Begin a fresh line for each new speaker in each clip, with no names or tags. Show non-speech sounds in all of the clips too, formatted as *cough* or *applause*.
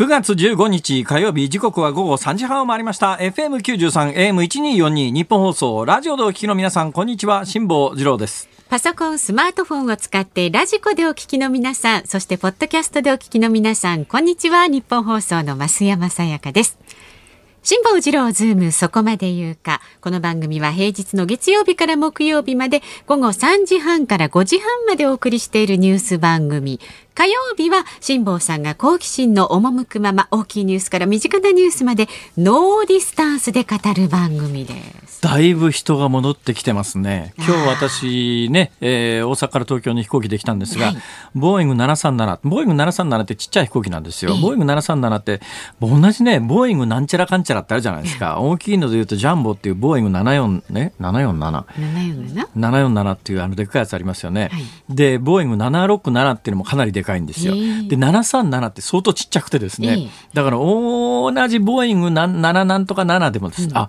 9月15日火曜日時刻は午後3時半を回りました FM93 AM1242 日本放送ラジオでお聞きの皆さんこんにちは辛坊治郎です
パソコン、スマートフォンを使ってラジコでお聞きの皆さん、そしてポッドキャストでお聞きの皆さん、こんにちは。日本放送の増山さやかです。辛坊治郎ズームそこまで言うか。この番組は平日の月曜日から木曜日まで午後3時半から5時半までお送りしているニュース番組。火曜日は辛坊さんが好奇心の赴くまま大きいニュースから身近なニュースまで no distance で語る番組です。
だいぶ人が戻ってきてますね。今日私ね、えー大阪から東京に飛行機できたんですが、
はい。
ボーイング737ボーイング737ってちっちゃい飛行機なんですよ、
ええ。
ボーイング737って同じねボーイングなんちゃらかんちゃらってあるじゃないですか。大きいので言うとジャンボっていうボーイング74ね747
747
747っていうあのでっかいやつありますよね。
はい。
で、ボーイング767っていうのもかなりでかいんですよ。
ええ
で、737って相当ちっちゃくてですね。
ええ
だから同じボーイングな7なんとか7でもです、あ、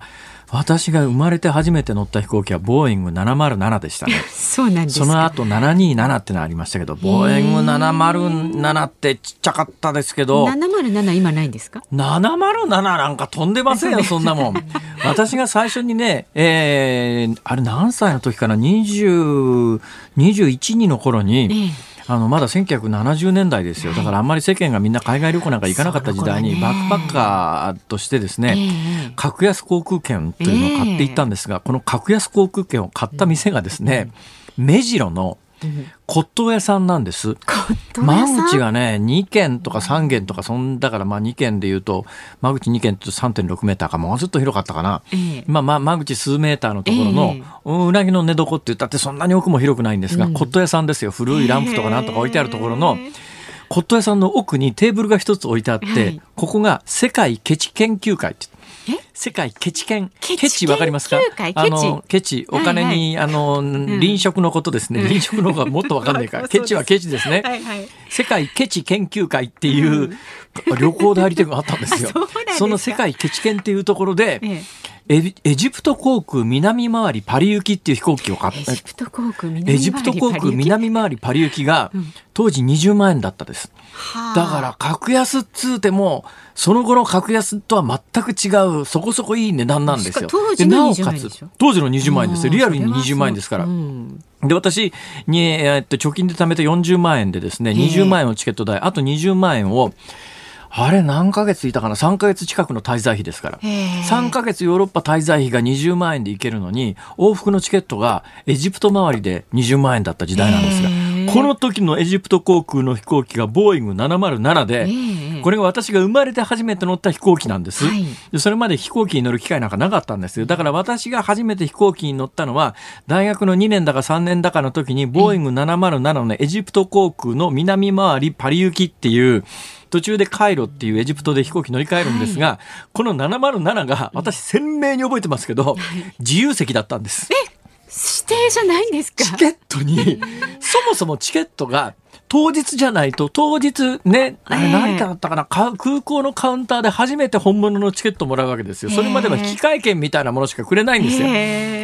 私が生まれて初めて乗った飛行機はボーイング707でしたね。*laughs*
そうなんですか。
その後727ってのありましたけど、ボーイング707ってちっちゃかったですけど、
707今ないんですか
？707なんか飛んでませんよ、*laughs* そんなもん。*laughs* 私が最初にね、えー、あれ何歳の時かな、20、21、2の頃に、
ええ
あの、まだ1970年代ですよ。だからあんまり世間がみんな海外旅行なんか行かなかった時代に、バックパッカーとしてですね、
ええ。
格安航空券というのを買っていったんですが、この格安航空券を買った店がですね、目白の *laughs* 骨董屋さんなんです。間口がね、2軒とか3軒とか、そんだからまあ2軒で言うと、間口2軒と3.6メーターか、もうちょっと広かったかな。
ええ
まあまあ間口数メーターのところの、
え
うんうなぎの寝床って言ったってそんなに奥も広くないんですが、骨董屋さんですよ。古いランプとかなんとか置いてあるところの、骨董屋さんの奥にテーブルが一つ置いてあって、
はい
ここが世界ケチ研究会って
え
世界ケチ研
ケチ
ケチわかりますか？
研究会
あのケチお金に、あの臨食のことですね、臨食の方がもっとわかんないから、*laughs* ケチはケチですね。世界ケチ研究会っていう旅行代理店があったんですよ。*laughs*
そ
の世界ケチ研っていうところで、
え
エビエジプト航空南回りパリ行きっていう飛行機を買っ
エジプト航空南
エジプト航空南回りパリ行きが当時20万円だったです。だから格安っつうてもその後の格安とは全く違うそこそこいい値段なんですよ。
当時の
でなお
20
かつ
万円でしょ？
当時の20万円ですよ。リアルに20万円ですから。で私に、えっと、貯金で貯めた40万円でですね20万円のチケット代あと20万円をあれ何ヶ月いたかな？3ヶ月近くの滞在費ですから。3ヶ月ヨーロッパ滞在費が20万円で行けるのに往復のチケットがエジプト周りで20万円だった時代なんですがこの時のエジプト航空の飛行機がボーイング707で、
ええ。
これが私が生まれて初めて乗った飛行機なんです、
はい。
でそれまで飛行機に乗る機会なんかなかったんですよ。だから私が初めて飛行機に乗ったのは大学の2年だか3年だかの時にボーイング707のエジプト航空の南回りパリ行きっていう途中でカイロっていうエジプトで飛行機乗り換えるんですが、この707が私鮮明に覚えてますけど、自由席だったんです。
指定じゃないんですか？
チケットに、*laughs* そもそもチケットが当日じゃないと、当日ね、あれ
ええ
成田だったかな、か空港のカウンターで初めて本物のチケットもらうわけですよ。それまでは引換券みたいなものしかくれないんですよ。
へ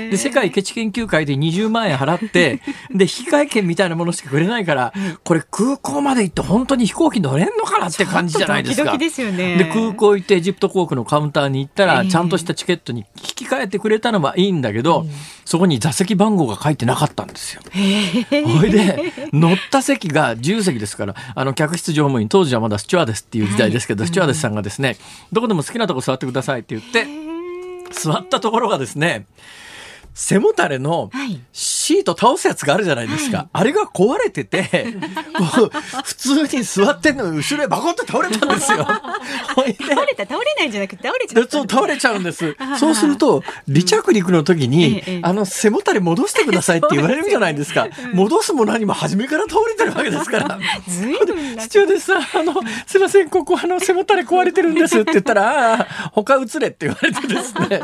え
で、世界ケチ研究会で20万円払って、*laughs* で、引換券みたいなものしかくれないから、これ空港まで行って本当に飛行機乗れんのかなって感じじゃないですか。
ドキドキですよね
で、空港行ってエジプト航空のカウンターに行ったら、
ええ
ちゃんとしたチケットに引き換えてくれたのはいいんだけど、そこに座席番号が書いてなかったんですよ。ほいで、乗った席が自由席ですから、あの、客室乗務員、当時はまだスチュワーデスっていう時代ですけど、スチュワーデスさんがですね、どこでも好きなとこ座ってくださいって言って、座ったところがですね、背もたれの
はい
シシート倒すやつがあるじゃないですか。あれが壊れてて、*laughs* こう普通に座ってんのに後ろへバコッと倒れたんですよ。*laughs*
倒れた倒れないんじゃなくて倒れちゃった
でそう倒れちゃうんです。*laughs* そうすると離着陸の時に、
ええ
あの背もたれ戻してくださいって言われるじゃないですか。戻すも何も初めから倒れてるわけですから。
ずいぶんな
スチューデスさん、あの、すいません、ここあの背もたれ壊れてるんですって言ったら、ああ、他移れって言われてですね。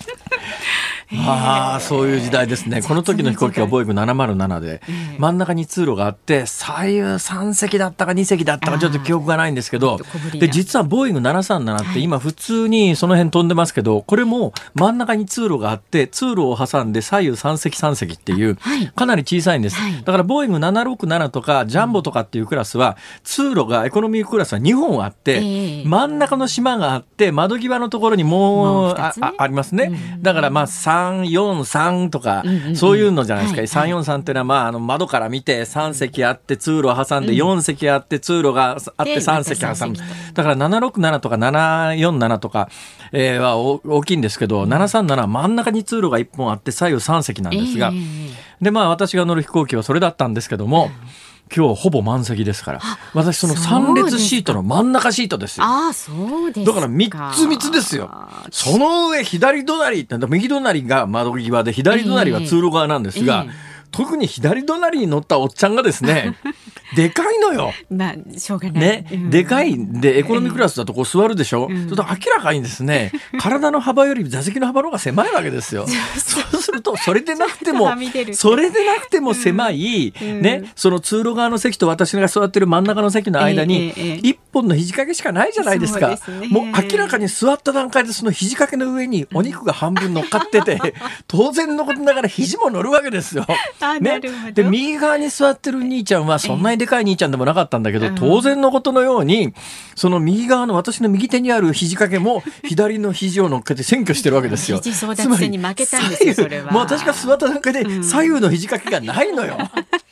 *laughs* ああ、そういう時代ですね。この時の飛行機はボーイング707で、真ん中に通路があって、左右3席だったか2席だったかちょっと記憶がないんですけどで、実はボーイング737って今普通にその辺飛んでますけど、これも真ん中に通路があって、通路を挟んで左右3席3席っていう
はい、
かなり小さいんです。
はい。
だからボーイング767とかジャンボとかっていうクラスは、通路がエコノミークラスは2本あって、
ええ
真ん中の島があって窓際のところにもうあありますね、だからまあ343とか、そういうのじゃないですか、
はい
343っていうのはまああの窓から見て3席あって通路を挟んで4席あって通路があって
で
3席挟む。だから767とか747とか、えーはお大きいんですけど737は真ん中に通路が1本あって左右3席なんですが、
ええ
でまあ私が乗る飛行機はそれだったんですけども、今日ほぼ満席ですから私その3列シートの真ん中シートですよ。
ああそうです
だから三つ三つですよ。その上左隣って右隣が窓際で左隣は通路側なんですが、
ええ
特に左隣に乗ったおっちゃんがですね、*laughs* でかいのよ。
まあしょうがない。
ね、
うん。
でかい。ん。でエコノミークラスだとこう座るでしょ、そうすると明らかにですね体の幅より座席の幅の方が狭いわけですよ。*laughs* そう。するとそれでなくてもそれでなくても狭い、
うん。
ね、その通路側の席と私が座ってる真ん中の席の間に一本の肘掛けしかないじゃないですか。
そうですね。
もう明らかに座った段階でその肘掛けの上にお肉が半分乗っかってて *laughs* 当然のことながら肘も乗るわけですよ。
あなるほど
で右側に座ってる兄ちゃんはそんなにでかい兄ちゃんでもなかったんだけど、
うん
当然のことのようにその右側の私の右手にある肘掛けも *laughs* 左の肘を乗っけて占拠してるわけですよ。*laughs*
肘争奪戦に負けたんですよ
つまり
それは
もう私が座った段階で
うん
左右の肘掛けがないのよ。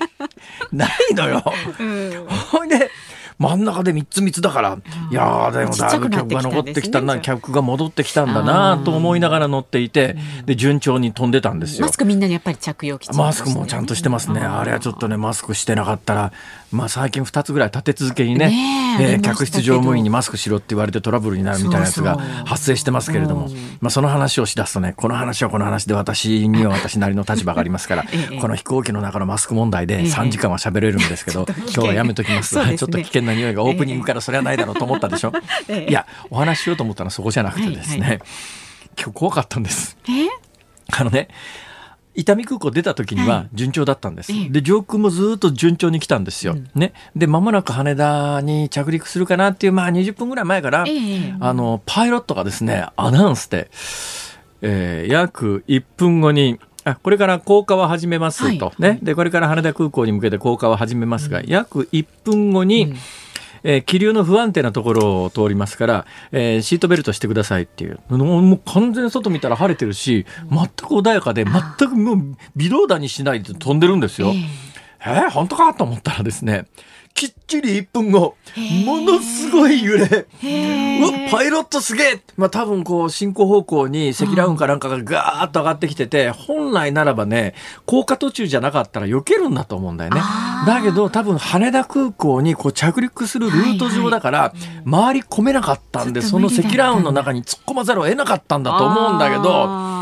*laughs* ないのよ。
うん
ほいで真ん中で3つ3つだから、いやーでもだいぶ客が残ってきたな、客が戻ってきたんだなと思いながら乗っていて、で順調に飛んでたんですよ。
マ。スクみんなにやっぱり着用
マスクもちゃんとしてますね。あれはちょっとね、マスクしてなかったら、まあ最近2つぐらい立て続けにね、
ねえ
えー客室乗務員にマスクしろって言われてトラブルになるみたいなやつが発生してますけれども、
うん。
まあその話をしだすとね、この話はこの話で私には私なりの立場がありますから *laughs*
ええ、
この飛行機の中のマスク問題で
ええ。
3時間は喋れるんですけど、
ちょっと危険
今日はやめときます。
ね。
ちょっと危険な匂いがオープニングからそれはないだろうと思ったでしょ？*laughs*
ええ。
いや、お話ししようと思ったのはそこじゃなくてですね、
はいは
今日怖かったんです。
え？
あのね、伊丹空港出た時に
は
はい順調だったんです。
ええ
で、上空もずっと順調に来たんですよ。ね。で、間もなく羽田に着陸するかなっていう、まあ20分ぐらい前から、
ええ
あの、パイロットがですね、アナウンスで、えー約1分後に、あこれから降下は始めますと、
は
ね。で、これから羽田空港に向けて降下は始めますが、約1分後に、えー気流の不安定なところを通りますから、えーシートベルトしてくださいっていう。もうもう完全に外見たら晴れてるし、全く穏やかで、全くもう微動だにしないで飛んでるんですよ。えー、本当かと思ったらですね、きっちり1分後、ものすごい揺れ。
へ
うわパイロットすげえ。まあ多分こう進行方向に積乱雲かなんかがガーッと上がってきてて、本来ならばね、降下途中じゃなかったら避けるんだと思うんだよね。だけど多分羽田空港にこう着陸するルート上だから、回り込めなかったんで、その積乱雲の中に突っ込まざるを得なかったんだと思うんだけど、
あ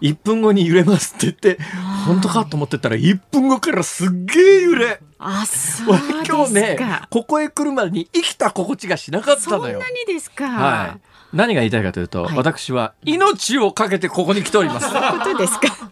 1分後に揺れますって言って、本当かと思ってたら1分後からすっげえ揺れ。
あそう
俺
ですか
今日ね、ここへ来るまでに生きた心地がしなかった
そんな
のよ。
にですか
はい。何が言いたいかというと、
はい
私は命をかけてここに来ております。
そういうことですか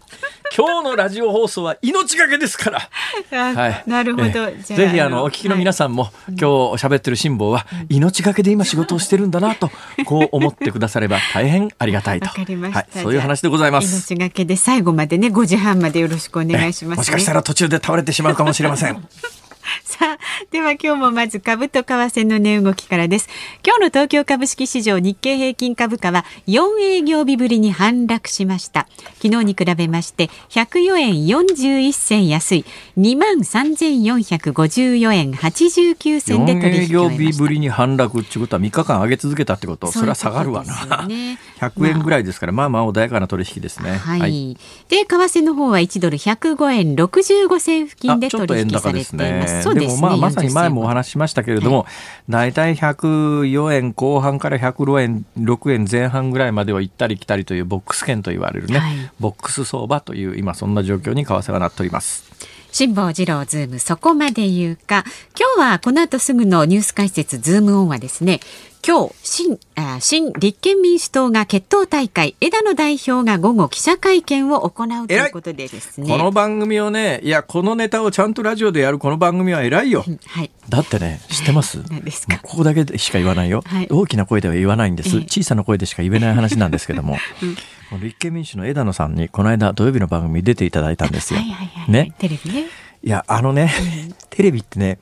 今日のラジオ放送は命がけですから。
あ
はい。
なるほど
ぜひあのお聞きの皆さんも、今日喋ってる辛抱は命がけで今仕事をしてるんだなとこう思ってくだされば大変ありがたいと。はい。そういう話でございます。
命がけで最後までね5時半までよろしくお願いします、ね、
もしかしたら途中で倒れてしまうかもしれません。*laughs* *laughs*
さあ、では今日もまず株と為替の値動きからです。今日の東京株式市場日経平均株価は4営業日ぶりに反落しました。昨日に比べまして104円41銭安い23,454円89銭で取引を終えました。
4営業日ぶりに反落っていうことは3日間上げ続けたってことそれは下がるわな。ね、100円ぐらいですから、まあまあ穏やかな取引ですね。
はい。はい、で、為替の方は1ドル105円65銭付近で取引されています。
そうですね。まあ、まさに前もお話ししましたけれども、大体、はい、104円後半から106円、6円前半ぐらいまでは行ったり来たりというボックス圏と言われるね、はい、ボックス相場という今そんな状況に為替はなっております。
辛坊治郎ズームそこまで言うか今日はこの後すぐのニュース解説ズームオンはですね今日新あ新立憲民主党が結党大会枝野代表が午後記者会見を行うということでですね。
この番組をねいやこのネタをちゃんとラジオでやるこの番組は偉いよ、はい、だってね知ってます？*laughs* ここだけでしか言わないよ、はい、大きな声では言わないんです、え小さな声でしか言えない話なんですけども、*laughs* うん、立憲民主の枝野さんにこの間土曜日の番組出ていただいたんですよ、はいはいはい、ね。テレビね。いや、あのね、*laughs* テレビってね、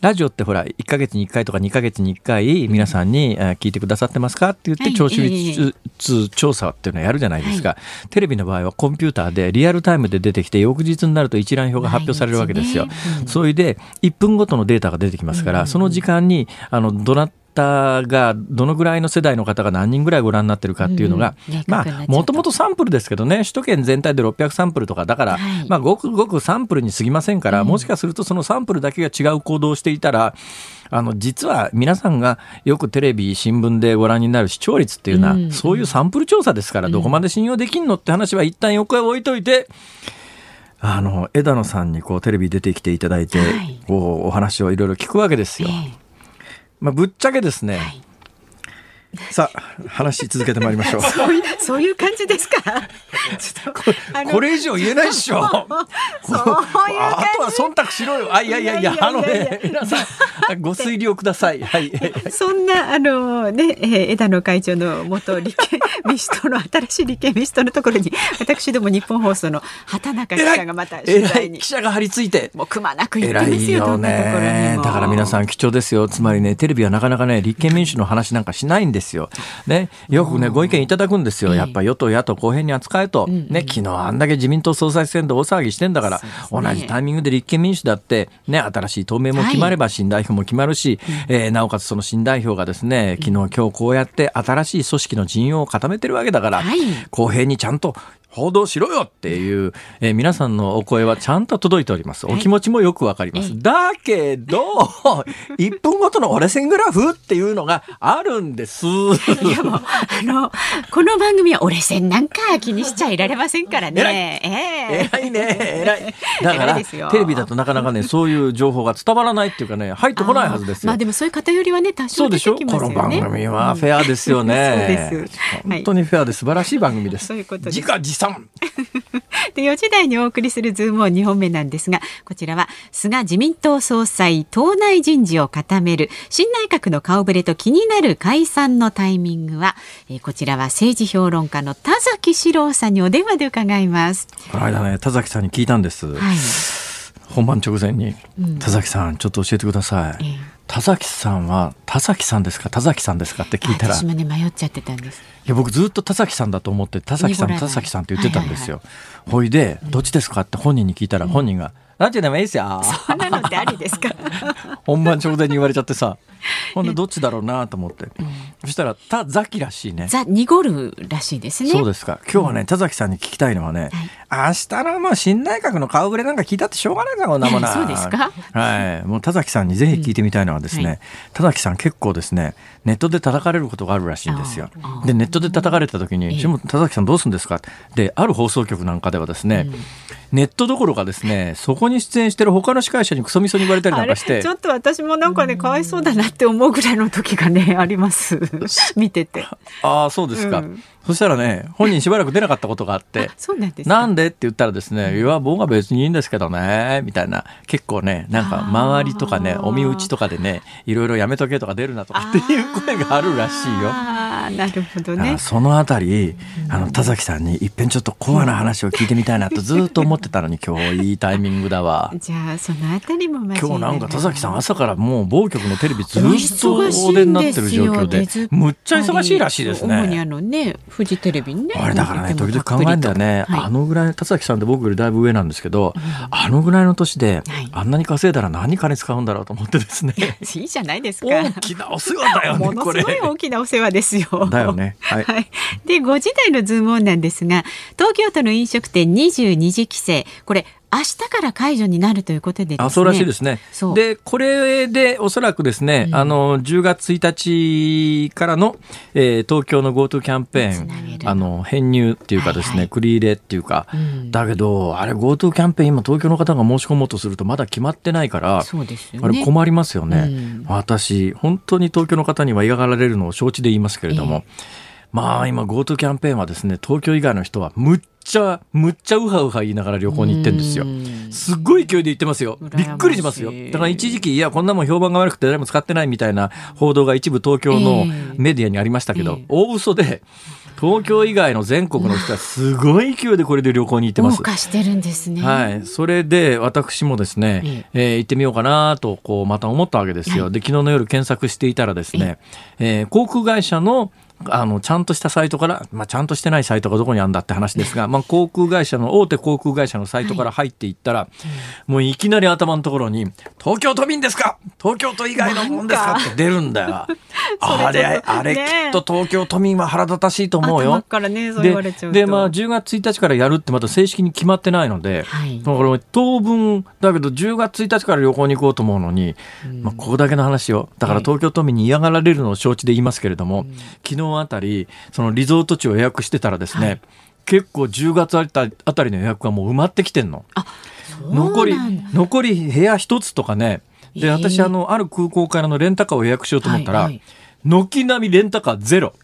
ラジオってほら、1ヶ月に1回とか2ヶ月に1回、皆さんに聞いてくださってますかって言って、聴取率調査っていうのをやるじゃないですか、テレビの場合はコンピューターでリアルタイムで出てきて、翌日になると一覧表が発表されるわけですよ。それで、1分ごとのデータが出てきますから、その時間に、あの、どな方がどのぐらいの世代の方が何人ぐらいご覧になってるかっていうのが、うん、まあもともとサンプルですけどね首都圏全体で600サンプルとかだから、はい、まあごくごくサンプルに過ぎませんから、うん、もしかするとそのサンプルだけが違う行動をしていたらあの実は皆さんがよくテレビ新聞でご覧になる視聴率っていうのは、うん、そういうサンプル調査ですからどこまで信用できんのって話は一旦横へ置いといて。あの枝野さんにこうテレビ出てきていただいて、はい、こうお話をいろいろ聞くわけですよ。えーまあ、ぶっちゃけですね、さあ話し続けてまいりましょう。
そういうそういう感じですか？
ここれ以上言えないっしょ。そういうあとは忖度しろよ。あいやいやいやあのね皆さんご推理をください。はい。
そんなあのね、えー、枝野会長の元立憲民主党の新しい立憲民主党のところに私ども日本放送の畑中記者がまた取材に
記者が張り付いて
もうくまなく言ってますよ。よね。
だから皆さん貴重ですよ。つまりねテレビはなかなかね立憲民主の話なんかしないんで。ですよ。ね、よくね、ご意見いただくんですよ。やっぱ与党、野党公平に扱えと。ね、昨日あんだけ自民党総裁選で大騒ぎしてんだから、同じタイミングで立憲民主だって、ね、新しい党名も決まれば新代表も決まるし、えなおかつその新代表がですね、昨日今日こうやって新しい組織の陣容を固めてるわけだから、公平にちゃんと報道しろよっていう、えー、皆さんのお声はちゃんと届いております。お気持ちもよくわかります。だけど、*laughs* 1分ごとの折れ線グラフっていうのがあるんです。*laughs* いやもう、
あの、この番組は折れ線なんか気にしちゃいられませんからね。
えー、偉いね、偉い。だから、テレビだとなかなかね、そういう情報が伝わらないっていうかね、入ってこないはずですよ。
まあでもそういう偏りはね、多少出てきますよね。
そうでしょ？この番組はフェアですよね。そうです。本当にフェアで素晴らしい番組です。そういうことです。自画自賛。*laughs*
で4時台にお送りするズームを2本目なんですがこちらは菅自民党総裁党内人事を固める新内閣の顔ぶれと気になる解散のタイミングは、えー、こちらは政治評論家の田崎史郎さんにお電話で伺います。
この間ね田崎さんに聞いたんです、はい、本番直前に、うん、田崎さんちょっと教えてください、えー田崎さんは田崎さんですか？田崎さんですか？って聞いたら。
私もね迷っちゃってたんです。
いや僕ずっと田崎さんだと思って田崎さん田崎さんって言ってたんですよ、ほいでどっちですか？って本人に聞いたら本人が、なんちゅうでもいいですよ。
そんなのってありですか？*laughs*
本番直前に言われちゃってさ。*laughs* ほんでどっちだろうなと思って。うん、そしたら、田崎らしいね。
ザ・濁るらしいですね。
そうですか。今日はね、田崎さんに聞きたいのはね、はい、明日のもう新内閣の顔ぶれなんか聞いたってしょうがないからこんなもんな。*laughs*
そうですか？
はい。もう田崎さんにぜひ聞いてみたいのはですね、うんはい、田崎さん結構ですね、ネットで叩かれることがあるらしいんですよ。で、ネットで叩かれた時に、田崎さんどうするんですか？で、ある放送局なんかではですね、うん。ネットどころかですねそこに出演してる他の司会者にクソみそに言われたりなんかして
ちょっと私もなんかねかわいそうだなって思うぐらいの時がねあります。*laughs* 見てて。
ああそうですか、うん、そしたらね本人しばらく出なかったことがあって
そうなんです
なんでって言ったらですね、いや、僕は別にいいんですけどね、みたいな、結構ね、なんか周りとかね、お身内とかでね、いろいろやめとけとか出るなとかっていう声があるらしいよ。
あなるほどね。
そのあたり、あの、田崎さんにいっぺんちょっとコアな話を聞いてみたいなとずっと思ってたのに、*laughs* 今日いいタイミングだわ。
じゃあ、そのあたりも
今日なんか田崎さん朝からもう某局のテレビずっとお出になってる状況で、むっちゃ忙しいらしいですね。
主にあのね、フジテレビね。
あれだからね、時々考えんだよね。はい、あのぐらい、田崎さんって僕よりだいぶ上なんですけど、うん、あのぐらいの年で、はい、あんなに稼いだら何金使うんだろうと思ってですね。*laughs*
いいじゃないですか。
大きなお世話だよね、*laughs*
ものすごい大きなお世話ですよ。
だよね。はい。はい、
で、5時台のズームオンなんですが、東京都の飲食店22時規制、これ、明日から解除になるということで、ね、
あそうらしいですね。で、これでおそらくですね、うん、あの、10月1日からの、えー、東京の GoTo キャンペーン、あの、編入っていうかですね、はいはい、繰り入れっていうか、うん、だけど、あれ GoTo キャンペーン今東京の方が申し込もうとするとまだ決まってないから、
そうですよ
ね、あれ困りますよね、うん、私、本当に東京の方には嫌がられるのを承知で言いますけれども、えー、まあ今 GoTo キャンペーンはですね、東京以外の人はむっちゃ、むっちゃうはうは言いながら旅行に行ってんですよ。すっごい勢いで行ってますよ。びっくりしますよ。だから一時期、いや、こんなもん評判が悪くて誰も使ってないみたいな報道が一部東京のメディアにありましたけど、えー、大嘘で、東京以外の全国の人はすごい勢いでこれで旅行に行ってます。
してるんですね。
はい。それで私もですね、ええー、行ってみようかなと、こう、また思ったわけですよ。はい、で、昨日の夜検索していたらですね、えー、航空会社のあの、ちゃんとしたサイトから、まあ、ちゃんとしてないサイトがどこにあるんだって話ですが、まあ、航空会社の、大手航空会社のサイトから入っていったら、はい、もういきなり頭のところに、東京都民ですか？東京都以外のもんですか？って出るんだよ。*laughs* あれ、あれ、きっと東京都民は腹立たしいと思うよ。
からね、そう言われちゃう
で、まあ、10月1日からやるってまた正式に決まってないので、はい、これ当分、だけど10月1日から旅行に行こうと思うのに、うん、まあ、ここだけの話を、だから東京都民に嫌がられるのを承知で言いますけれども、昨日あたり、そのリゾート地を予約してたらですね、はい、結構10月あたあたりの予約がもう埋まってきてんの。残り残り部屋一つとかね。で私あのある空港からのレンタカーを予約しようと思ったら、はい軒並みレンタカーゼロ。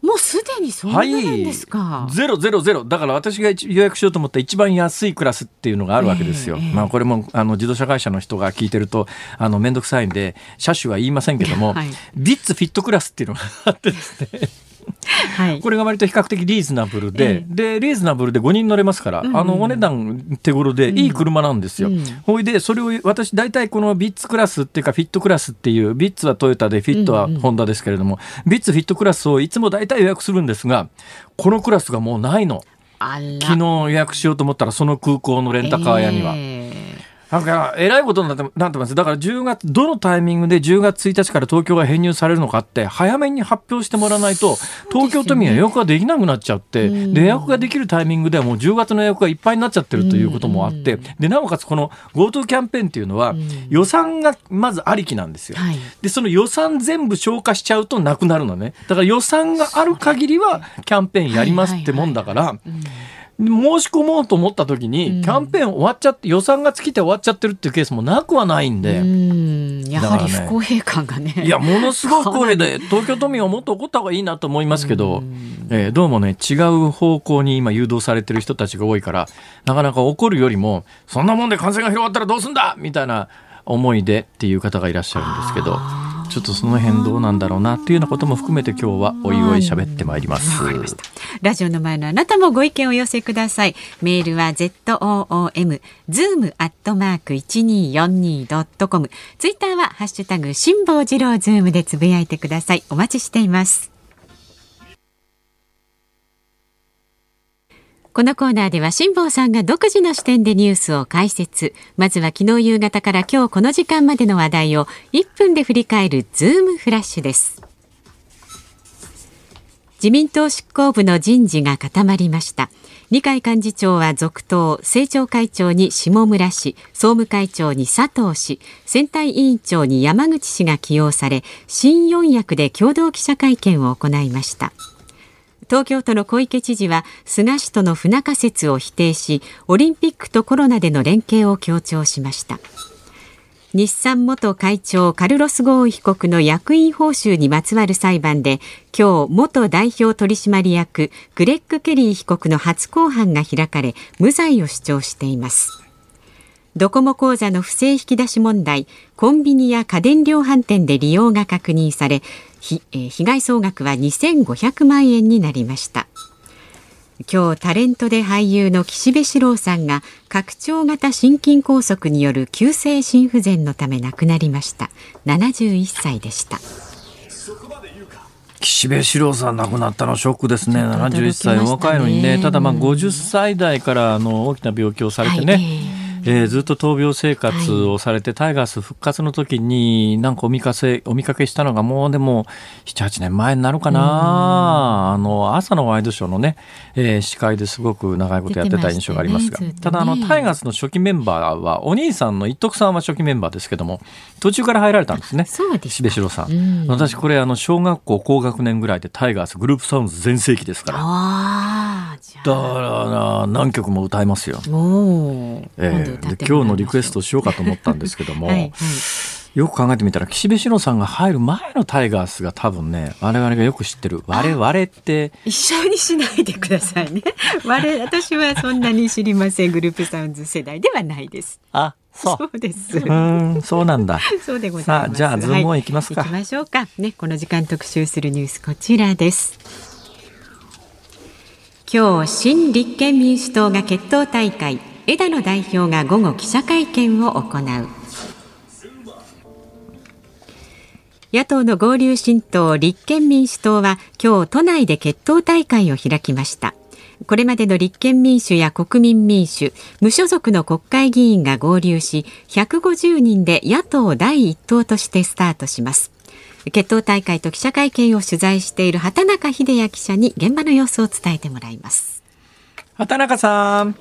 もうすでにそうなんですか、は
い、ゼロゼロゼロ。だから私が予約しようと思った一番安いクラスっていうのがあるわけですよ、えー、まあこれもあの自動車会社の人が聞いてるとあの面倒くさいんで車種は言いませんけども、はい、ビッツフィットクラスっていうのがあってですねはい、これが割と比較的リーズナブルで、えでリーズナブルで5人乗れますから、うん、あのお値段手頃でいい車なんですよ。うん、ほいでそれを私大体このビッツクラスっていうかフィットクラスっていうビッツはトヨタでフィットはホンダですけれども、うんうん、ビッツフィットクラスをいつも大体予約するんですがこのクラスがもうないの。昨日予約しようと思ったらその空港のレンタカー屋には。えーなんか、えらいことになってなってます。だから10月、どのタイミングで10月1日から東京が編入されるのかって、早めに発表してもらわないと、東京都民は予約ができなくなっちゃって、で、予約ができるタイミングではもう10月の予約がいっぱいになっちゃってるということもあって、で、なおかつこの GoTo キャンペーンっていうのは、予算がまずありきなんですよ。で、その予算全部消化しちゃうとなくなるのね。だから予算がある限りはキャンペーンやりますってもんだから、申し込もうと思った時に、キャンペーン終わっちゃって予算が尽きて終わっちゃってるっていうケースもなくはないんで、
ん。やはり不公平感がね、
ね、いやものすごくこれで東京都民はもっと怒った方がいいなと思いますけど、えー、どうもね違う方向に今誘導されてる人たちが多いからなかなか怒るよりもそんなもんで感染が広がったらどうすんだみたいな思いでっていう方がいらっしゃるんですけど。ちょっとその辺どうなんだろうなっていうようなことも含めて今日はおいおい喋ってまいります。
ラジオの前のあなたもご意見を寄せください。メールは z o o m zoom アットマーク一二四二ドットコム。ツイッターはハッシュタグ辛坊治郎ズームでつぶやいてください。お待ちしています。このコーナーでは辛坊さんが独自の視点でニュースを解説。まずは昨日夕方から今日この時間までの話題を1分で振り返るズームフラッシュです。自民党執行部の人事が固まりました。二階幹事長は続投、政調会長に下村氏、総務会長に佐藤氏、選対委員長に山口氏が起用され、新四役で共同記者会見を行いました。東京都の小池知事は菅氏との不仲説を否定しオリンピックとコロナでの連携を強調しました。日産元会長カルロス・ゴーン被告の役員報酬にまつわる裁判で今日元代表取締役グレッグ・ケリー被告の初公判が開かれ無罪を主張しています。ドコモ口座の不正引き出し問題コンビニや家電量販店で利用が確認され被害総額は2500万円になりました。今日タレントで俳優の岸辺四郎さんが拡張型心筋梗塞による急性心不全のため亡くなりました。71歳でした。
岸辺四郎さん亡くなったのショックですね。71歳若いのにね。ただまあ50歳代からあの大きな病気をされてね、はいえー、ずっと闘病生活をされて、はい、タイガース復活の時になんかお見かけお見かけしたのがもうでも78年前になるかな、あの朝のワイドショーのね、えー、司会ですごく長いことやってた印象がありますが、ね、ただあのタイガースの初期メンバーはお兄さんの一徳さんは初期メンバーですけども途中から入られたんですね
そうです
しろさん、私これあの小学校高学年ぐらいでタイガースグループサウンズ全盛期ですからだから何曲も歌いますよ。えー、で今日のリクエストしようかと思ったんですけども、はいはい、よく考えてみたら岸辺四郎さんが入る前のタイガースが多分ね我々がよく知ってる我々って
一緒にしないでくださいね。*laughs* 我私はそんなに知りませんグループサウンズ世代ではないです。
あそう。
そうです。
うんそうなんだ。*laughs*
そうでございます。
じゃあズームオンいきますか、
はい、行きましょうか。ねこの時間特集するニュースこちらです今日新立憲民主党が決闘大会枝野代表が午後記者会見を行う。野党の合流新党立憲民主党は今日都内で決闘大会を開きました。これまでの立憲民主や国民民主無所属の国会議員が合流し150人で野党第一党としてスタートします。決闘大会と記者会見を取材している畑中秀也記者に現場の様子を伝えてもらいます。
畑中さん。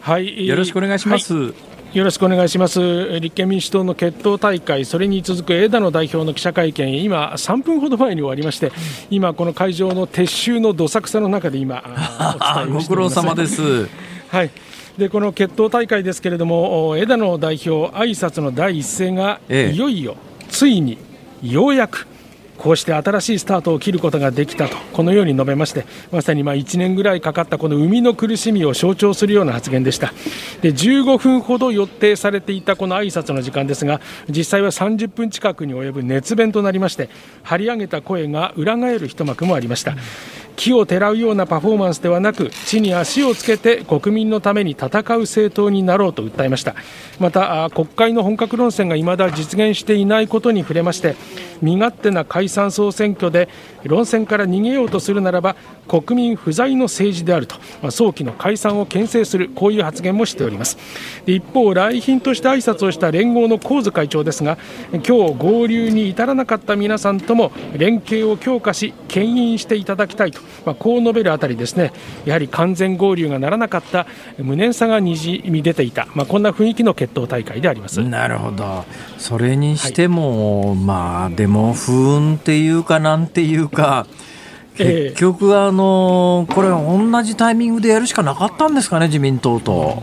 はい。
よろしくお願いします、はい。
よろしくお願いします。立憲民主党の決闘大会、それに続く枝野代表の記者会見、今、3分ほど前に終わりまして、今、この会場の撤収のどさくさの中で今、*laughs*
お伝えをしてご苦労様です。
はい。でこの決闘大会ですけれども、枝野代表、挨拶の第一声が、いよいよ、ついにようやくこうして新しいスタートを切ることができたとこのように述べましてまさにま1年ぐらいかかったこの生みの苦しみを象徴するような発言でした。で15分ほど予定されていたこの挨拶の時間ですが実際は30分近くに及ぶ熱弁となりまして張り上げた声が裏返る一幕もありました、木をてらうようなパフォーマンスではなく地に足をつけて国民のために戦う政党になろうと訴えました。また国会の本格論戦が未だ実現していないことに触れまして身勝手な解散総選挙で論戦から逃げようとするならば国民不在の政治であると、まあ、早期の解散を牽制するこういう発言もしております。で一方来賓として挨拶をした連合の神津会長ですが今日合流に至らなかった皆さんとも連携を強化し牽引していただきたいと、まあ、こう述べるあたりですね。やはり完全合流がならなかった無念さがにじみ出ていた、まあ、こんな雰囲気の決闘大会であります。
なるほど。それにしても、はい、まあでも不運っていうかなんていうか結局、あのこれ、同じタイミングでやるしかなかったんですかね、自民党と。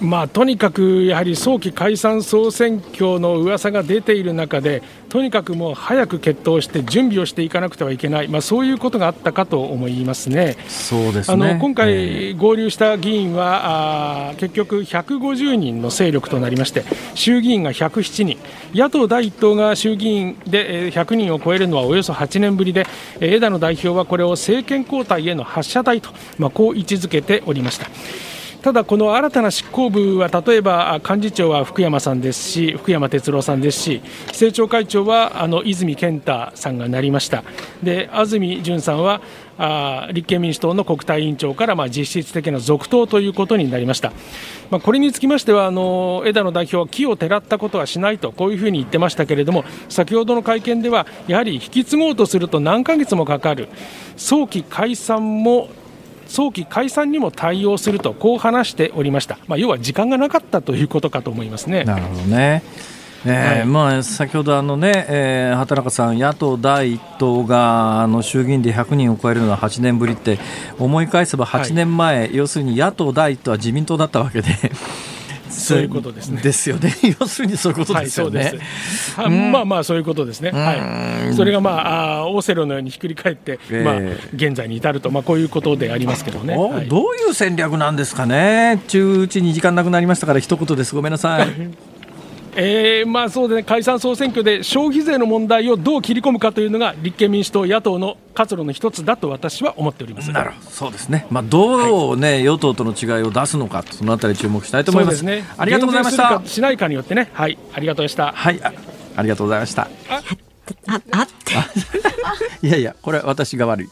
まあ、とにかくやはり早期解散・総選挙の噂が出ている中で、とにかくもう早く決闘して準備をしていかなくてはいけない、まあ、そういうことがあったかと思いますね。
そうです、ね、
あの今回、合流した議員は、あ結局150人の勢力となりまして、衆議院が107人、野党第一党が衆議院で100人を超えるのはおよそ8年ぶりで、枝野代表はこれを政権交代への発射台と、まあ、こう位置づけておりました。ただ、この新たな執行部は例えば幹事長は福山さんですし福山哲郎さんですし政調会長はあの泉健太さんがなりました。で安住淳さんはあ立憲民主党の国対委員長からまあ実質的な続投ということになりました、まあ、これにつきましてはあの枝野代表は木をてらったことはしないとこういうふうに言ってましたけれども先ほどの会見ではやはり引き継ごうとすると何ヶ月もかかる早期解散も早期解散にも対応するとこう話しておりました、まあ、要は時間がなかったということかと思いますね。
なるほどねえー、はい、まあ、先ほどあのね、えー、畑中さん、野党第一党があの衆議院で100人を超えるのは8年ぶりって思い返せば8年前、はい、要するに野党第一党は自民党だったわけで。
そういうことですね。
ですよね。*laughs* 要するにそういうことですよね。
はい、まあまあそういうことですね。はい。それがまああオーセロのようにひっくり返って、えー、まあ現在に至るとまあこういうことでありますけどね。
はい、どういう戦略なんですかね。中うちに時間なくなりましたから一言です。ごめんなさい。*laughs*
えー、まあそうでね、解散総選挙で消費税の問題をどう切り込むかというのが立憲民主党、野党の活路の一つだと私は思っております
なるほど、そうですね、まあ、どうね、はい、与党との違いを出すのか、そのあたり注目したいと思います。ね、ありがとうございました。
しないかによってね、はい、ありがとうございました。
はい、あありがとうございました。あ、
あ、あって。
いやいや、これ私が悪い。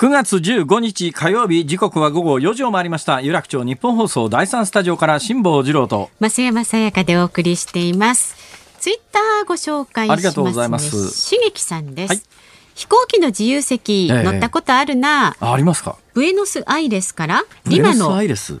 9月15日火曜日時刻は午後4時を回りました。有楽町日本放送第三スタジオから辛坊治郎と。
増山さやかでお送りしています。ツイッターご紹介します、ね、ありがとうございます。しげきさんです、はい、飛行機の自由席、乗ったことあるな。
ありますか？
ブエノスアイレスからリマの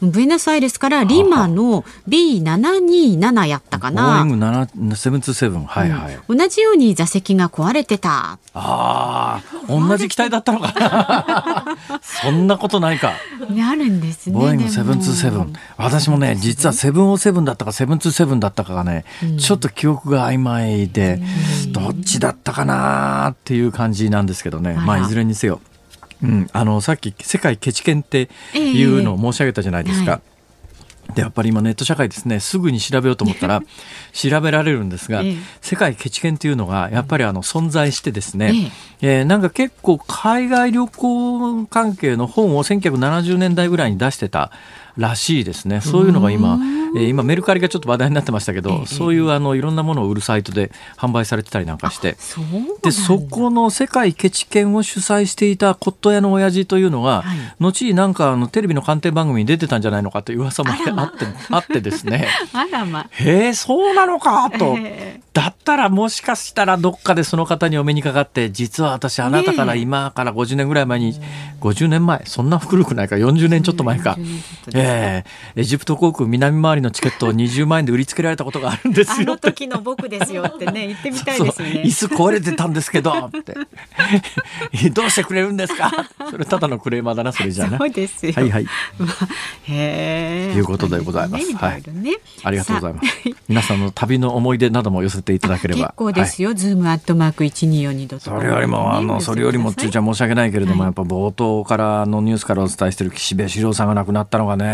ブエノスアイレスからリマの B727 やったかな。
ボーイング727はいはい、
うん、同じように座席が壊れてた。
ああ、同じ機体だったのかな。*laughs* そんなことないか。
あるんですね。
ボーイング727。私もね、実は707だったか727だったかがね、うん、ちょっと記憶が曖昧で、どっちだったかなっていう感じなんですけどね。まあいずれにせよ。うん、あのさっき世界ケチケンっていうのを申し上げたじゃないですか。えーはいでやっぱり今ネット社会ですね。すぐに調べようと思ったら *laughs* 調べられるんですが、ええ、世界ケチケンというのがやっぱりあの存在してですね、ええ。ー、なんか結構海外旅行関係の本を1970年代ぐらいに出してたらしいですね。そういうのが今、えー、今メルカリがちょっと話題になってましたけど、そういうあのいろんなものを売るサイトで販売されてたりなんかして、でそこの世界ケチ犬を主催していた骨董屋の親父というのが、はい、後になんかあのテレビの鑑定番組に出てたんじゃないのかという噂もあって、まあってですね。*laughs*
あらま。
へえそうなのかと。だったらもしかしたらどっかでその方にお目にかかって実は私あなたから今から50年ぐらい前に、50年前そんな古くないか40年ちょっと前か。えー、エジプト航空南回りのチケットを20万円で売りつけられたことがあるんですよ。あ
の時の僕ですよってね、言ってみたいですね。
椅子壊れてたんですけど、って。*laughs* どうしてくれるんですか？それただのクレーマーだな、それじゃあ
そうですよ。
はいはい。
まあ、へ
え。いうことでございます。はい。ありがとうございます。*laughs* 皆さんの旅の思い出なども寄せていただければ。
結構ですよ、ズームアットマーク一二四二度
それよりも、あの、それよりも、ついちゃん申し訳ないけれども、やっぱ冒頭からのニュースからお伝えしている岸辺四郎さんが亡くなったのがね、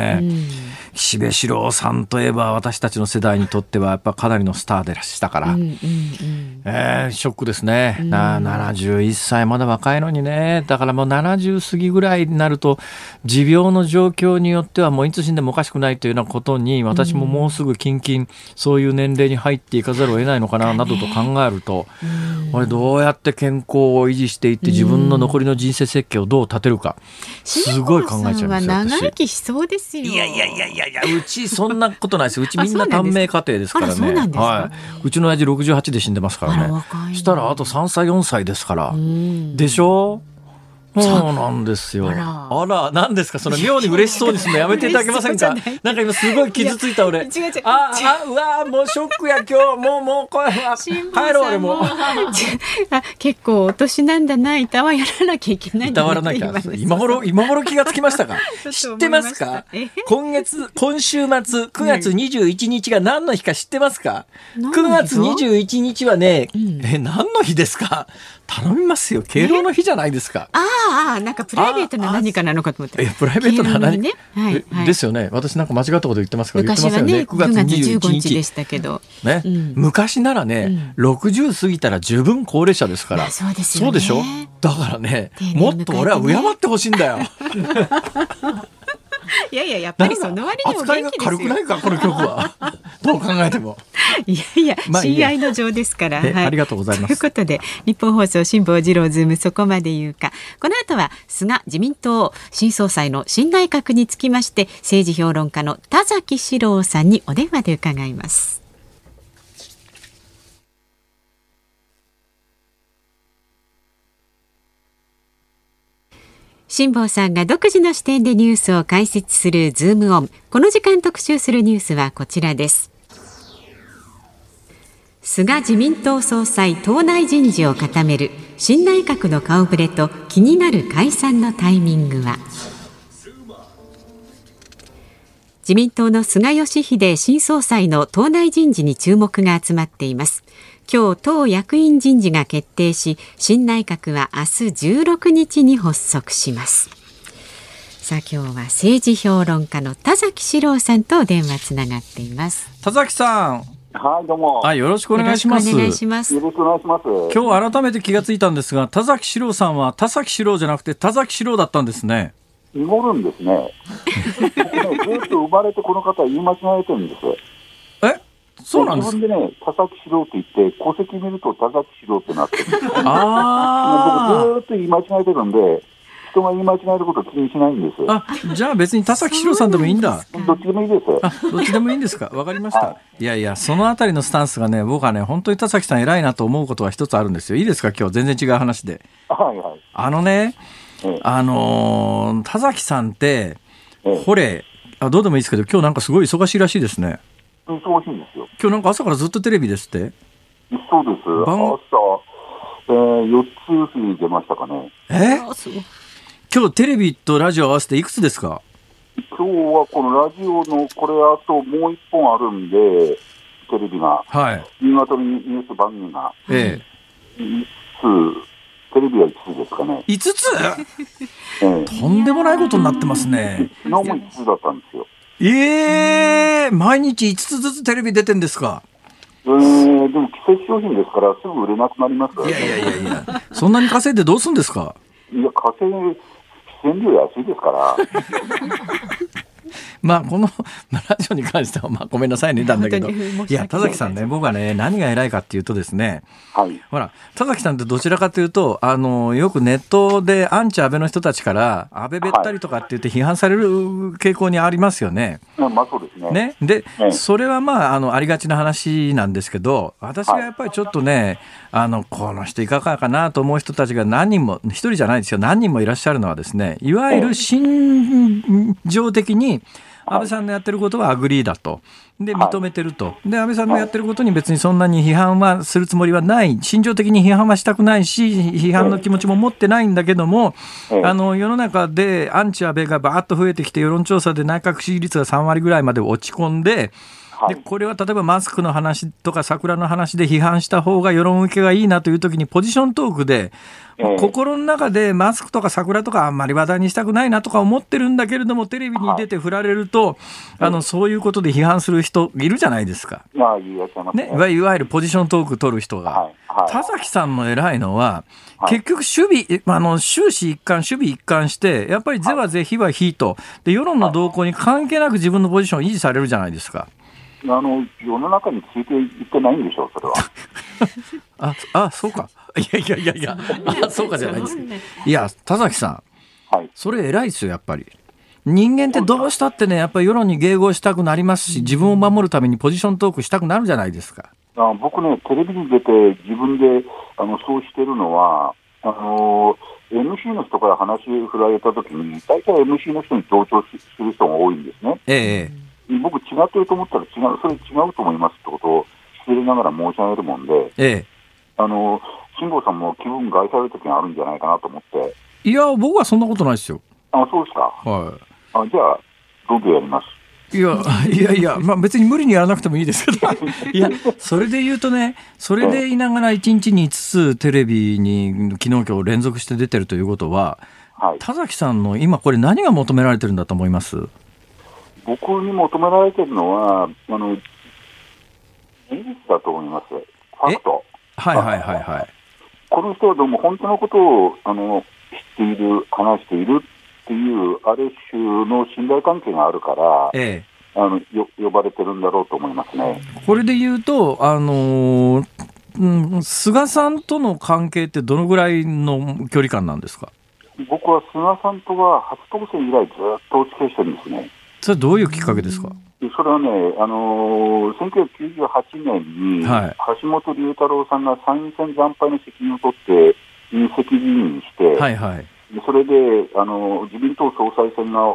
岸辺四郎さんといえば私たちの世代にとってはやっぱかなりのスターでしたから、うんうんうん、えー、ショックですね、うん、な71歳まだ若いのにね。だからもう70過ぎぐらいになると持病の状況によってはもういつ死んでもおかしくないというようなことに私ももうすぐ近々そういう年齢に入っていかざるを得ないのかななどと考えると、これどうやって健康を維持していって自分の残りの人生設計をどう立てるか、すごい考えちゃうんですよ。長
生きしそうですよ。
いやいやいやいやいやうちそんなことないです。*laughs* うちみんな短命家庭ですからね。はい、うちの親父68で死んでますからね。したらあと3歳4歳ですから。でしょ？そうなんですよ。あら、なんですか、その妙に嬉しそうにするのやめていただけませんか？なんか今すごい傷ついた俺。違う違う。あ、あ、うわ、もうショックや、今日、もう、もう、これ、帰ろう、俺も。*laughs*
結構お年なんだな、いたわやらなきゃいけない。い
たわらなきゃ。今頃、今頃気がつきましたか？*laughs* 知ってますか？今月、今週末、9月21日が何の日か知ってますか？9月21日はね、え、何の日ですか？頼みますよ敬老の日じゃないですか。
ああなんかプライベートな何かなのかと思って。
えプライベートな何、ねはいはい、ですよね。私なんか間違ったこと言ってますか
ら。昔はね9月25日でしたけど。
ね、うん、昔ならね、うん、60過ぎたら十分高齢者ですから。
そうです
よ、ね、そうでしょ？だからねもっと俺は敬ってほしいんだよ。*laughs* *laughs*
いやいややっぱりその割にも元気です
軽くないかこの曲は。*laughs* どう考えても。
いやいや、まあ、親愛の情ですから、
はい、ありがとうございます。
ということで日本放送辛坊治郎ズームそこまで言うか。この後は菅自民党新総裁の新内閣につきまして政治評論家の田崎史郎さんにお電話で伺います辛坊さんが独自の視点でニュースを解説するズームオン。この時間特集するニュースはこちらです。菅自民党総裁党内人事を固める新内閣の顔ぶれと気になる解散のタイミングは？自民党の菅義偉新総裁の党内人事に注目が集まっています今日党役員人事が決定し新内閣は明日16日に発足しますさあ今日は政治評論家の田崎史郎さんと電話つながっています
田崎さん
はい、どうも。
はい、よろしくお願いします。
よろしくお願いします。
よろしくお願いします。
今日改めて気がついたんですが、田崎史郎さんは田崎史郎じゃなくて田崎史郎だったんですね。
濁るんですね、*laughs* ずっと生まれてこの方言い間違えてるんです。
えそうなんです
自分でね、田崎史郎って言って、戸籍見ると田崎史郎ってなってるんです。*laughs*
あ
あ。僕ずっと言い間違えてるんで、人が言い間違えること気にしないんです。
あ、じゃあ別に田崎史郎さんでもいいんだ。
どっちでもいいです。
あ、どっちでもいいんですか？わかりました。はい、いやいや、そのあたりのスタンスがね、僕はね、本当に田崎さん偉いなと思うことは一つあるんですよ。いいですか？今日全然違う話で。
はいはい。
あのね、あのー、田崎さんって、ほれ、あ、どうでもいいですけど、今日なんかすごい忙しいらしいですね。
忙しいんですよ。
今日なんか朝からずっとテレビですって？
そうです。朝、えー、4つ過ぎ出ましたかね。
え？今日テレビとラジオ合わせていくつですか？
今日はこのラジオのこれあともう一本あるんで、テレビが、
はい、
新潟のニュース番組が、
え
え、5つ、テレビは5つですかね。
5つ、ええ、とんでもないことになってますね。
昨日も5つだったんですよ。
ええー、毎日5つずつテレビ出てんですか？
えー、でも季節商品ですから、すぐ売れなくなりますから、
ね、いやいやいやいや、そんなに稼いでどうするんですか？
いや、稼い線料安いですから。*laughs* *laughs*
まあこの *laughs* ラジオに関してはまあごめんなさいねなんだけど。いや田崎さんね僕はね何が偉いかっていうとですね、
はい、
ほら田崎さんってどちらかというとあのよくネットでアンチ安倍の人たちから安倍べったりとかって言って批判される傾向にありますよね。
はい、まあそうですね。
ね。で、ね、それはまああのありがちな話なんですけど私がやっぱりちょっとね、はい、あのこの人いかがかなと思う人たちが何人も一人じゃないですよ。何人もいらっしゃるのはですねいわゆる心情的に安倍さんのやってることは agree だと。で、認めてると。で、安倍さんのやってることに別にそんなに批判はするつもりはない。心情的に批判はしたくないし、批判の気持ちも持ってないんだけども、あの、世の中でアンチ安倍がバーッと増えてきて、世論調査で内閣支持率が3割ぐらいまで落ち込んで、でこれは例えばマスクの話とか桜の話で批判した方が世論受けがいいなというときにポジショントークで、心の中でマスクとか桜とかあんまり話題にしたくないなとか思ってるんだけれどもテレビに出て振られると、あのそういうことで批判する人いるじゃないですか。ね、いわゆるポジショントーク取る人が。田崎さんの偉いのは、結局守備、あの終始一貫、守備一貫して、やっぱり是は是、非は非と。で、世論の動向に関係なく自分のポジションを維持されるじゃないですか。
あの世の中についていってないんでしょう、それは。*laughs*
ああそうか。いやいやいやいや、あそうかじゃないです。いや、田崎さ
ん、はい、
それ偉いですよ、やっぱり。人間ってどうしたってね、やっぱり世論に迎合したくなりますし、自分を守るためにポジショントークしたくなるじゃないですか。
あ僕ね、テレビに出て自分であのそうしてるのは、あの MC の人から話振られたときに、大体 MC の人に同調する人が多いんですね。
ええ
僕、違ってると思ったら違う、それ違うと思いますってことを知りながら申し上げるもんで、
ええ、
あの辛坊さんも気分害される時があるんじゃないかなと思って。
いや、僕はそんなことないですよ。
あ、そうですか。
はい。
あじゃあ、どんどんやります。
いやいやいや、まあ、別に無理にやらなくてもいいですけど、いや、それで言うとね、それで言いながら1日に5つテレビに昨日今日連続して出てるということは、はい、田崎さんの今、これ、何が求められてるんだと思います？
僕に求められてるのは、あの事実だと思います、ファクト。
はいはいはいはい。
この人はどうも本当のことをあの知っている、話しているっていう、ある種の信頼関係があるから、
ええ、
あのよ呼ばれてるんだろうと思いますね。
これで言うと、あのーうん、菅さんとの関係ってどのぐらいの距離感なんですか？
僕は菅さんとは初当選以来ずっとお付き合いしてるんですね。
それどういうきっかけですか？
それはね、あのー、1998年に、橋本龍太郎さんが参院選惨敗の責任を取って、引責議員にして、
はいはい、
それで、あのー、自民党総裁選が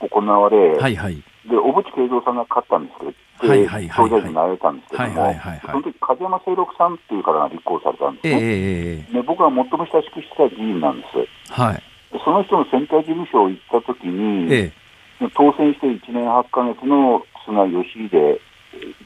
行われ、
はいはい、
で、小渕恵三さんが勝ったんですけど、
はいはいはいはい。
総になられたんですけども、
はいはいはいはい。
その時風山清六さんっていう方が立候補されたんですね。
ええ
で僕が最も親しくしてた議員なんです。
はい。
でその人の選対事務所を行った時に、
ええ
当選して1年8ヶ月の菅義偉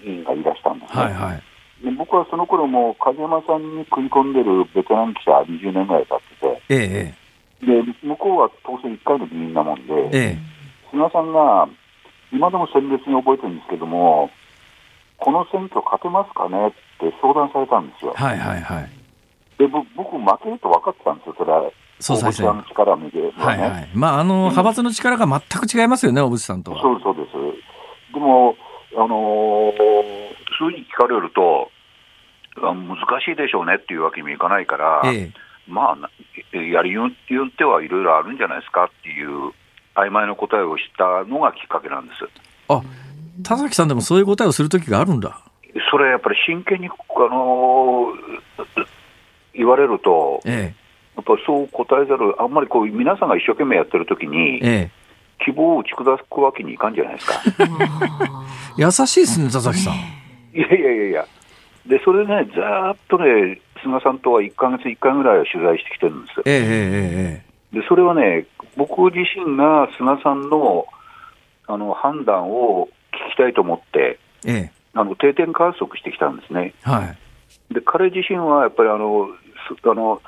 議員がいらしたんですね。
はいはい。
で僕はその頃も風山さんに食い込んでるベテラン記者20年ぐらい経って
ええ
て、で向こうは当選1回の議員なもんで、
ええ
菅さんが今でも鮮烈に覚えてるんですけども、この選挙勝てますかねって相談されたんですよ。
はいはいはい。
でぼ僕、負けると分かってたんですよ、それは。
総裁選
大渕さんの力を見て、
はいはい。まあ、あの、派閥の力が全く違いますよね、小渕さんとは。
そうそうです。でも、あのー数字聞かれると、あ難しいでしょうねっていうわけにもいかないから、
ええ
まあ、なやりようって言ってはいろいろあるんじゃないですかっていう曖昧な答えをしたのがきっかけなんです。
あ、田崎さんでもそういう答えをする時があるんだ。
それやっぱり真剣に、あのー言われると、
え
やっぱりそう答えざる、あんまりこう皆さんが一生懸命やってる時に
え、え
希望を打ち砕くわけにいかんじゃないですか。
え。*laughs* 優しいですね、田崎さん。
いやいやいやいや、でそれね、ざーっとね、菅さんとは1か月1回ぐらいは取材してきてるんです。
えええ
でそれはね、僕自身が菅さんのあの判断を聞きたいと思って、
ええええ
あの定点観測してきたんですね。
え。はい。
で彼自身はやっぱりあのすあの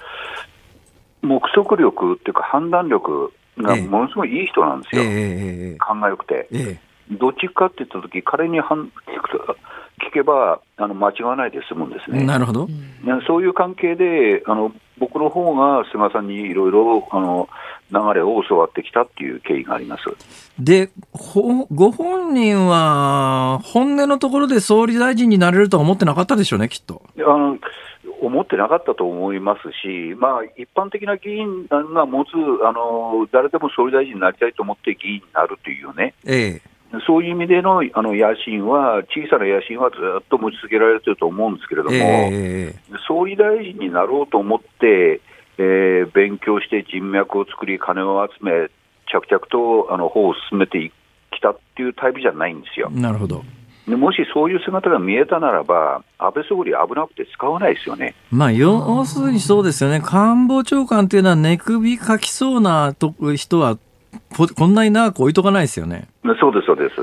目測力っていうか判断力が
ええ
ものすごいいい人なんですよ、
えええええ
勘が良くて。
えええ。
どっちかって言ったとき、彼に判聞くと聞けばあの間違わないで済むんですね。
なるほど。
ねそういう関係で、あの僕の方が菅さんにいろいろあの流れを教わってきたっていう経緯があります。
で、ほご本人は、本音のところで総理大臣になれるとは思ってなかったでしょうね、きっと。
あの思ってなかったと思いますし、まあ、一般的な議員が持つあの、誰でも総理大臣になりたいと思って議員になるというね、
ええ。
そういう意味でのあの野心は、小さな野心はずっと持ち続けられてると思うんですけれども、
えええ
総理大臣になろうと思って、えー勉強して人脈を作り、金を集め、着々とあの方を進めてきたっていうタイプじゃないんですよ
え。なるほど。
でもしそういう姿が見えたならば、安倍総理、危なくて使わないですよね。
まあ、要するにそうですよね。官房長官っていうのは寝首かきそうなと人は、ここんなに長く置いとかないですよね。
そうです、そうです。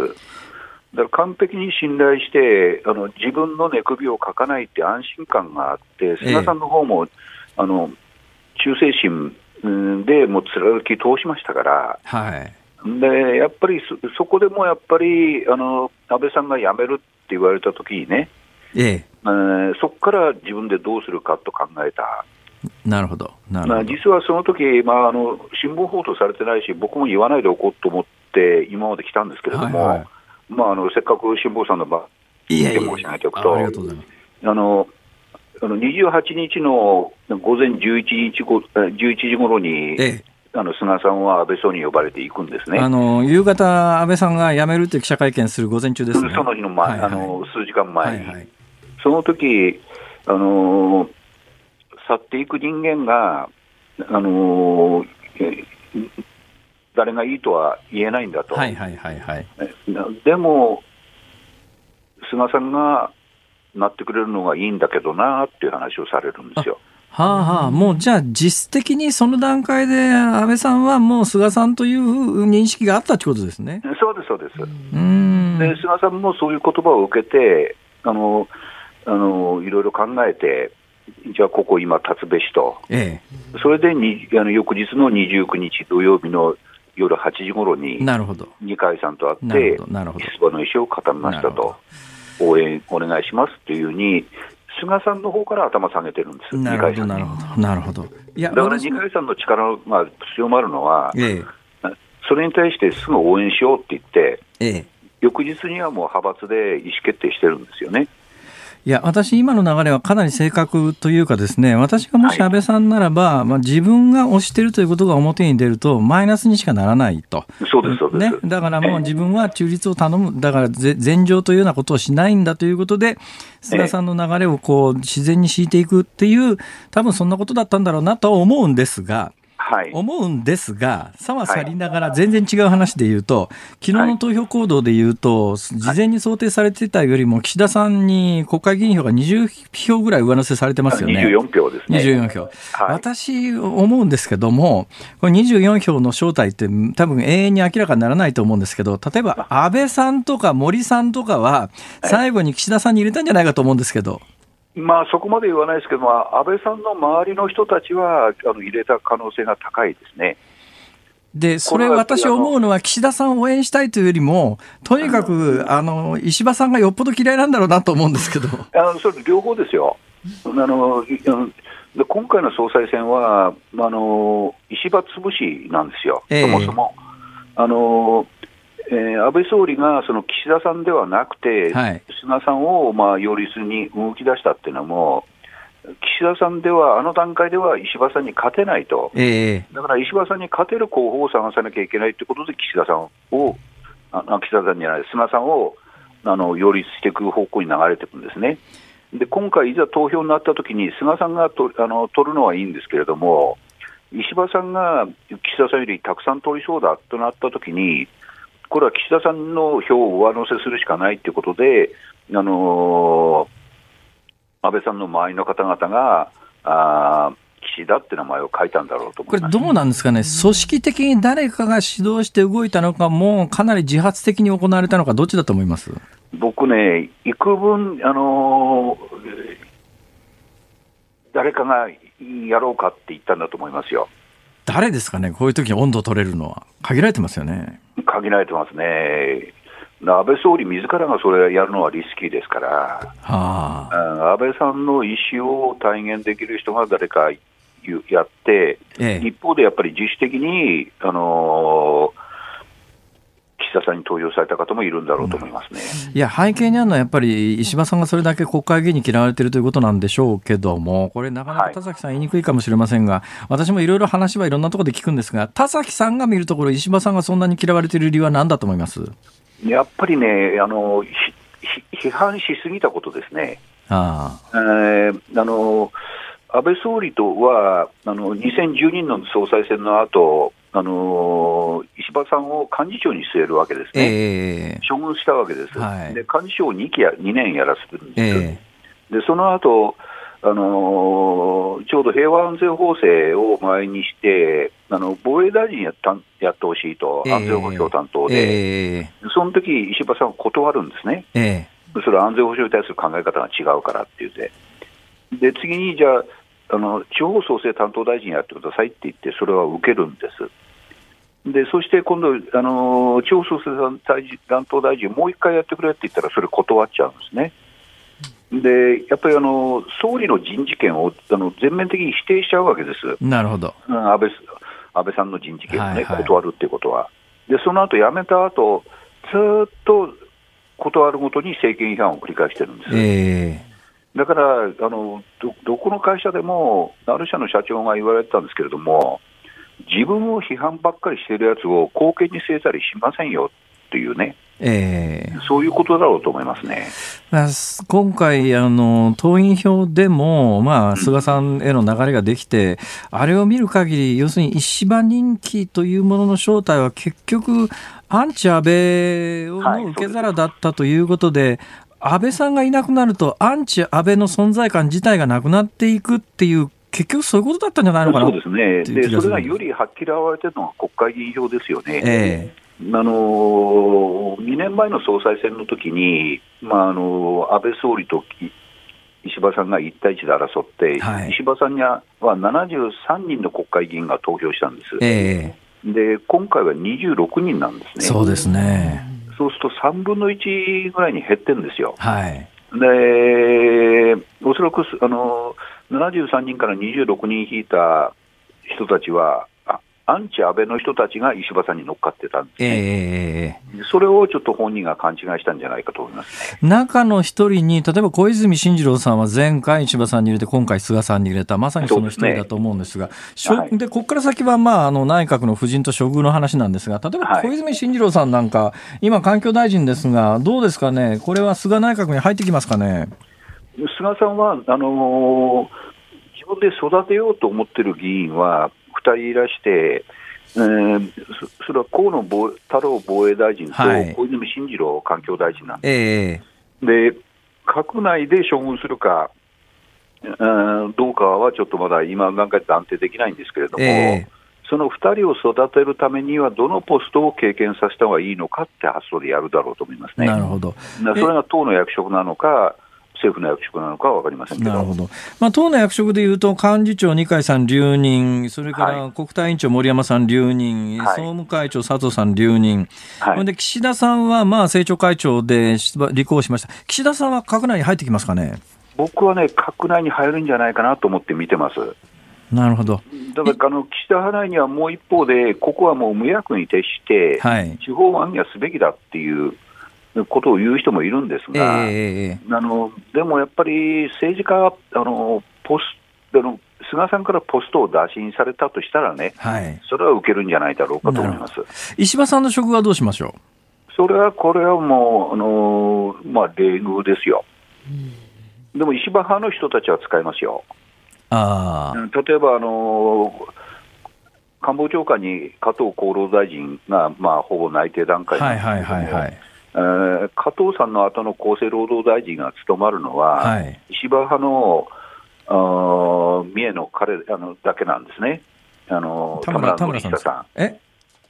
だから完璧に信頼して、あの自分の寝首をかかないって安心感があって、菅さんの方も、あの忠誠心うんでもう貫き通しましたから、
はい。
でやっぱりそそこでもやっぱりあの安倍さんが辞めるって言われたときにね、
ええ。
えーそこから自分でどうするかと考えた、
なるほど。なる
まあ、
ほど。
実はその時、まああの新聞報道されてないし、僕も言わないでおこうと思って、今まで来たんですけれども、
はいはい
まあ、あのせっかく辛坊さんの場、
いやいや
意見をしないとおくと
あありがとうございます。
あのあの28日の午前11時ごえ11時頃に、
ええ。
あの菅さんは安倍総理に呼ばれていくんですね。
あの、夕方、安倍さんが辞めるっていう記者会見する午前中ですね。
その日の前、
はいはい
あの数時間前に、
はいはい。
その時あのー去っていく人間が、あの誰がいいとは言えないんだと、
はいはいはいはい。
なでも、菅さんがなってくれるのがいいんだけどなっていう話をされるんですよ。
はあはあ、もうじゃあ実質的にその段階で安倍さんはもう菅さんという認識があったってことですね。
そうです、そうです。
うーん。
で菅さんもそういう言葉を受けて、あのあのいろいろ考えて、じゃあ、ここ今、立つべしと、
え
それでにあの翌日の29日土曜日の夜8時頃
え。
に
なるほど。
二階さんと会
な
って
るほど。なるほど。
出馬の意思を固めましたと、応援お願いしますっていうふうに、菅さんの方から頭下げてるんです、
なるほど。なるほど。なるほど。いや、
だから二階さんの力が強まるのは、
え
それに対してすぐ応援しようって言って、
え。ええ。
翌日にはもう派閥で意思決定してるんですよね。
いや、私、今の流れはかなり正確というかですね、私がもし安倍さんならば、まあ、自分が推してるということが表に出ると、マイナスにしかならないと。
そうです、そうです。
ね、だからもう自分は中立を頼む、だからぜ前情というようなことをしないんだということで、菅さんの流れをこう自然に敷いていくっていう、多分そんなことだったんだろうなとは思うんですが、思うんですが、さはさりながら全然違う話で言うと、昨日の投票行動で言うと、事前に想定されてたよりも、岸田さんに国会議員票が20票ぐらい上乗せされてますよね。
24票ですね。
24票。私、思うんですけども、これ24票の正体って多分永遠に明らかにならないと思うんですけど、例えば安倍さんとか森さんとかは、最後に岸田さんに入れたんじゃないかと思うんですけど。
まあ、そこまで言わないですけど、まあ、安倍さんの周りの人たちはあの入れた可能性が高いですね。
で、それ私思うのは岸田さんを応援したいというよりも、とにかく、あの、石破さんがよっぽど嫌いなんだろうなと思うんですけど。
あのそれ両方ですよ。あの、今回の総裁選は、あの、石破潰しなんですよ。そもそも。あの、えー、安倍総理がその岸田さんではなくて、はい、菅さんをまあ擁立に動き出したっていうのも、岸田さんでは、あの段階では石破さんに勝てないと、えー、だから石破さんに勝てる候補を探さなきゃいけないということで、岸田さんを、あ岸田さんじゃない、菅さんをあの擁立していく方向に流れていくんですね。で今回、いざ投票になったときに、菅さんがとあの取るのはいいんですけれども、石破さんが岸田さんよりたくさん取りそうだとなったときに、これは岸田さんの票を上乗せするしかないということで、あのー、安倍さんの周りの方々が、あ岸田って名前を書いたんだろうと
これ、どうなんですかね、組織的に誰かが指導して動いたのか、もうかなり自発的に行われたのか、どっちだと思います？
僕ね、幾分、あのー、誰かがやろうかって言ったんだと思いますよ。
誰ですかね、こういう時に温度を取れるのは、限られてますよね。
限られてますね。安倍総理自らがそれをやるのはリスキーですから、はあ、安倍さんの意思を体現できる人が誰かやって、ええ、一方でやっぱり自主的に、あのー岸田さんに投票された方もいるんだろうと思いますね、
うん、いや、背景にあるのはやっぱり石破さんがそれだけ国会議員に嫌われているということなんでしょうけども、これ、なかなか田崎さん、言いにくいかもしれませんが、はい、私もいろいろ話はいろんなところで聞くんですが、田崎さんが見るところ、石破さんがそんなに嫌われている理由は何だと思います？
やっぱりね、あの批判しすぎたことですね。あえー、あの安倍総理とはあの2012年の総裁選の後あの石破さんを幹事長に据えるわけですね、えー、処遇したわけです、はい、で幹事長を 2, 期や2年やらせてるんです、えー、でその後あのちょうど平和安全法制を前にして、あの防衛大臣やったやってほしいと、安全保障担当で、えー、その時石破さんは断るんですね、えー、それは安全保障に対する考え方が違うからって言って、で次にじゃああの、地方創生担当大臣やってくださいって言って、それは受けるんです。でそして今度、あの地方創生担当大臣、もう一回やってくれって言ったら、それ断っちゃうんですね。でやっぱりあの総理の人事権をあの全面的に否定しちゃうわけです、
なるほど、
うん、安倍安倍さんの人事権をね、はいはい、断るっていうことは。で、その後辞めた後ずっと断るごとに政権違反を繰り返してるんです。えー、だからあのど、どこの会社でも、ある社の社長が言われてたんですけれども、自分を批判ばっかりしてるやつを後見に据えたりしませんよっていうね、えー、そういうことだろうと思いますね。
今回、あの、党員票でも、まあ、菅さんへの流れができて、うん、あれを見る限り、要するに石破人気というものの正体は結局、アンチ安倍の受け皿だったということで、はい、安倍さんがいなくなると、アンチ安倍の存在感自体がなくなっていくっていう結局そういうことだったんじゃないのかな
そうですね、でそれがよりはっきり表れてるのが国会議員票ですよね。えー、あの2年前の総裁選の時に、まあ、あの安倍総理と石破さんが1対1で争って、はい、石破さんには73人の国会議員が投票したんです。えー、で今回は26人なんですね。
そうですね
そうすると3分の1ぐらいに減ってるんですよ。はい、でおそらくあの73人から26人引いた人たちは、アンチ安倍の人たちが石破さんに乗っかってたんですね、えー、それをちょっと本人が勘違いしたんじゃないかと思います、
ね、中の一人に、例えば小泉進次郎さんは前回、石破さんに入れて、今回、菅さんに入れた、まさにその一人だと思うんですが、で、ね。はい、ここから先は、まあ、あの内閣の夫人と処遇の話なんですが、例えば小泉進次郎さんなんか、今、環境大臣ですが、どうですかね、これは菅内閣に入ってきますかね？
菅さんはあのー、自分で育てようと思ってる議員は、人いらして、えー、それは河野太郎防衛大臣と小泉進次郎環境大臣なんです。えー、で閣内で処分するか、どうかはちょっとまだ今段階で断定できないんですけれども、えー、その2人を育てるためには、どのポストを経験させた方がいいのかって発想でやるだろうと思いますね。
なるほど
それが党の役職なのか、政府の役職なのかは分かりませんなるほど、
まあ、党の役職でいうと、幹事長、二階さん留任、それから国対委員長、森山さん留任、はい、総務会長、佐藤さん留任、はい、で岸田さんはまあ政調会長で立候補しました、岸田さんは閣内に入ってきますかね？
僕はね、閣内に入るんじゃないかなと思って見てます。
なるほど。
だからあの岸田派内にはもう一方で、ここはもう無役に徹して、地方案にはすべきだっていうことを言う人もいるんですが、えー、あのでもやっぱり政治家あのポスあの菅さんからポストを打診されたとしたらね、はい、それは受けるんじゃないだろうかと思います。
石破さんの職はどうしましょ
う？それはこれはもう、あのまあ、礼遇ですよ、でも石破派の人たちは使いますよ。あ。例えば、あの官房長官に加藤厚労大臣が、まあ、ほぼ内定段階なんですけども、はいはいはいはいえー、加藤さんの後の厚生労働大臣が務まるのは、はい、石破派のあ三重の彼あのだけなんですね、あの田村田村さん。え？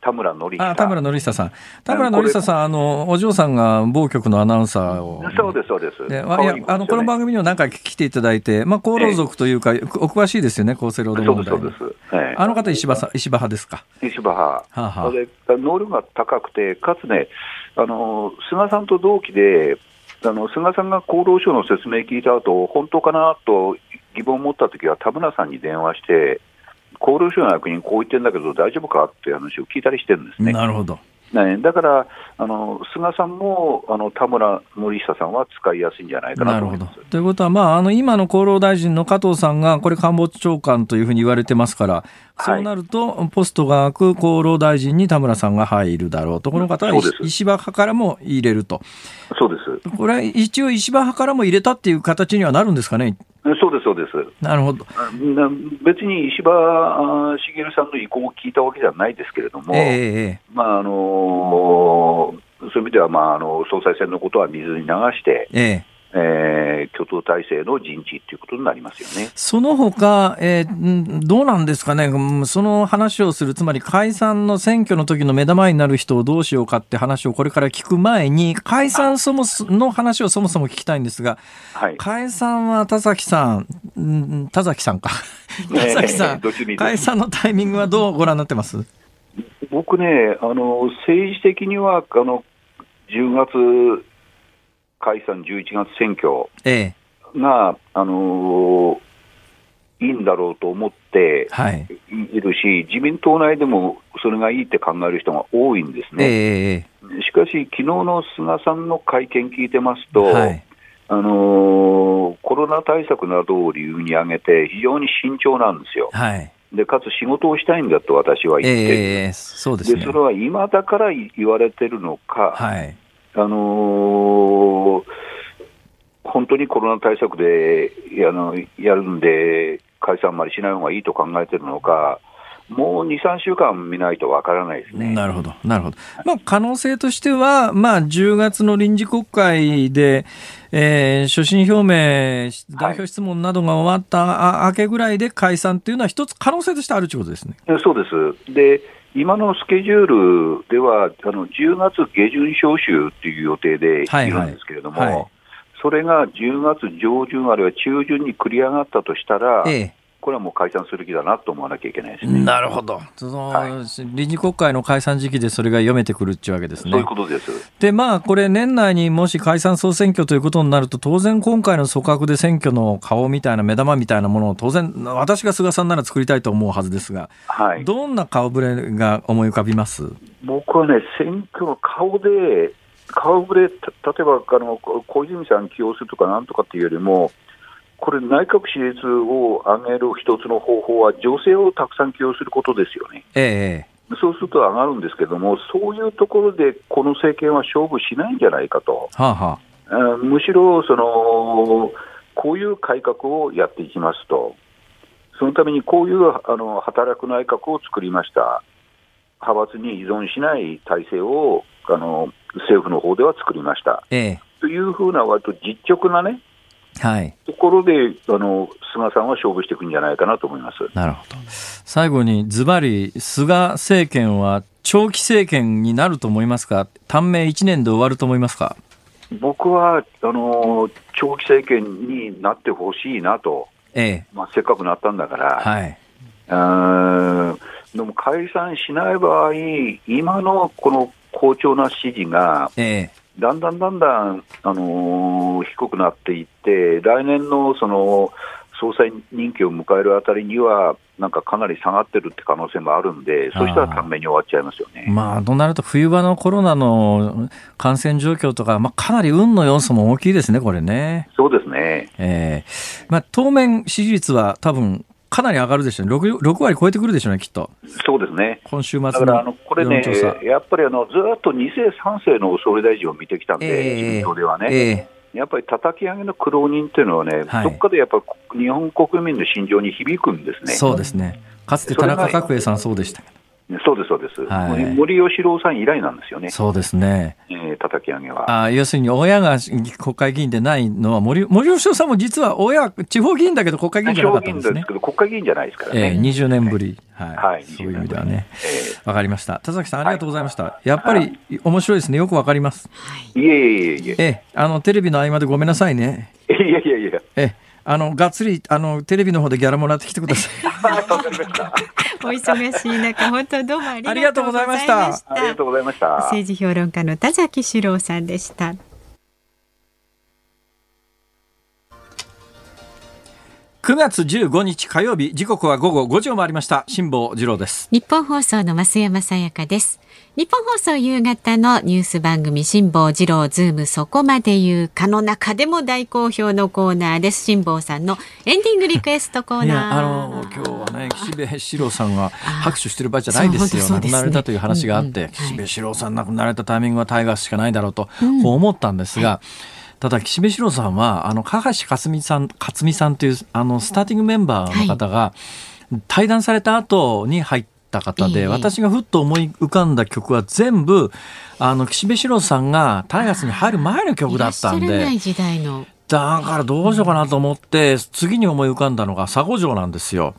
田村典久
田村典久さん、田村典久さん、あのお嬢さんが某局のアナウンサーを、
そうです、そうです。で
いやあのこの番組にも何回来ていただいて、まあ、厚労族というか、えお詳しいですよね、厚生労働問題。
そうです、そうです。
あの方石破さ、石破派ですか？
石破派、はあはあ、で能力が高くて、かつね、あの菅さんと同期で、あの菅さんが厚労省の説明聞いた後本当かなと疑問を持ったときは、田村さんに電話して、厚労省の役人、こう言ってるんだけど、大丈夫かっていう話を聞いたりしてるんですね。
なるほど。
ね、だからあの菅さんもあの田村森久さんは使いやすいんじゃないかなと思います。
ということは、まあ、あの今の厚労大臣の加藤さんが、これ、官房長官というふうに言われてますから、そうなると、ポストが空く厚労大臣に田村さんが入るだろうと、この方は石破派からも入れると、
そうです
これは一応、石破派からも入れたっていう形にはなるんですかね？
そうです、そうです。
なるほど。
別に石破茂さんの意向を聞いたわけじゃないですけれども、えー、まああのそういう意味では、まあ、あの総裁選のことは水に流して、えーえー、共闘体制の人事ということになりますよね。
その他、えー、どうなんですかね、その話をする、つまり解散の選挙の時の目玉になる人をどうしようかって話をこれから聞く前に、解散そもの話をそもそも聞きたいんですが、はい、解散は田崎さん、田崎さんか、*laughs* 田崎さん、解散のタイミングはどうご覧になってます？
僕ね、あの政治的にはあの10月解散11月選挙が、え。え、あのー、いいんだろうと思ってい。るし、はい、自民党内でもそれがいいって考える人が多いんですね。えー、しかし、昨日の菅さんの会見聞いてますと、はい、あのー、コロナ対策などを理由に挙げて、非常に慎重なんですよ。はい。でかつ仕事をしたいんだと私は言って、えー、そうです、ね、でそれは今だから言われてるのか、はい、あのー、本当にコロナ対策であのやるんで、解散までしない方がいいと考えてるのか、もう2、3週間見ないとわからないですね。
なるほど、なるほど。まあ、可能性としては、まあ、10月の臨時国会で、えー、所信表明、代表質問などが終わった明けぐらいで解散というのは、一つ可能性としてあるということですね。
そうです。で今のスケジュールでは、あの10月下旬召集という予定でいるんですけれども、はい。はいはい、それが10月上旬、あるいは中旬に繰り上がったとしたら、ええ、これはもう解散する気だなと思わなきゃいけないですね。
なるほど。その、はい、臨時国会の解散時期でそれが読めてくるっていうわけですね。
そういうことです。
で、まあ、これ年内にもし解散総選挙ということになると、当然今回の組閣で選挙の顔みたいな目玉みたいなものを当然、私が菅さんなら作りたいと思うはずですが、はい、どんな顔ぶれが思い浮かびます？
僕はね、選挙の顔で、顔ぶれ、例えばあの小泉さん起用するとかなんとかっていうよりも、これ、内閣支持率を上げる一つの方法は、女性をたくさん起用することですよね。ええ、そうすると上がるんですけども、そういうところでこの政権は勝負しないんじゃないかと、はあはあ、むしろそのこういう改革をやっていきますと、そのためにこういうあの働く内閣を作りました、派閥に依存しない体制をあの政府の方では作りました。ええ、というふうな、割と実直なね、はい、ところであの菅さんは勝負していくんじゃないかなと思います。
なるほど。最後にズバリ、菅政権は長期政権になると思いますか、短命1年で終わると思いますか？
僕はあの長期政権になってほしいなと、ええ。まあ、せっかくなったんだから、はい、うんでも解散しない場合、今のこの好調な支持が、ええ、だんだんだんだん、あのー、低くなっていって、来年のその総裁任期を迎えるあたりには、なんかかなり下がってるって可能性もあるんで、そうしたら短命に終わっちゃいますよね。
まあ、となると、冬場のコロナの感染状況とか、まあ、かなり運の要素も大きいですね、これね。
そうですね。
ええー、まあ、当面、支持率は多分かなり上がるでしょうね、6, 6割超えてくるでしょうね、きっと。
そうですね。
今週末の
だからあのこれね、やっぱりあのずっと2世、3世の総理大臣を見てきたんで、えー、自民党ではね。えーやっぱり叩き上げの苦労人っていうのはね、はい、どっかでやっぱり日本国民の心情に響くんですね。
そうですね。かつて田中角栄さんそうでしたけど。
そうです、そうです、はい、森喜朗さん以来なんですよね、
そうですね、
えー、叩き上げは。
あ要するに親が国会議員でないのは森、森喜朗さんも実は親、地方議員だけど国会議員じゃなかったんですね。ですけど
国会議員じゃないですからね、
えー、20年ぶり、はい、はい、そういう意味ではね、わ、えー、かりました、田崎さん、ありがとうございました、はい、やっぱり面白いですね、よくわかります。
い。えいえいえ
え。ー、あのテレビの合間でごめんなさいね。
いやいやいや。
え。ーあの、がっつり、あの、テレビの方でギャラもらってきてください。*laughs*
お忙しい中、本当どうもあ
りがとうございました。
ありがとうございました。
政治評論家の田崎史郎さんでした。
9月15日火曜日時刻は午後5時を回りました。辛坊治郎です。
日本放送の増山さやかです。日本放送夕方のニュース番組辛坊治郎ズームそこまで言うかの中でも大好評のコーナーです。辛坊さんのエンディングリクエストコーナー。
あの今日はね岸辺四郎さんが拍手してる場合じゃないですよ、ね、亡くなられたという話があって、うんうん、岸辺四郎さん亡くなられたタイミングはタイガースしかないだろうと、こう思ったんですが、はいただ岸辺四郎さんはあの加橋克美さん克美さんというあのスターティングメンバーの方が対談された後に入った方で、私がふっと思い浮かんだ曲は全部あの岸辺四郎さんがタイガースに入る前の曲だったんで。だからどうしようかなと思って、次に思い浮かんだのが佐護城なんですよ。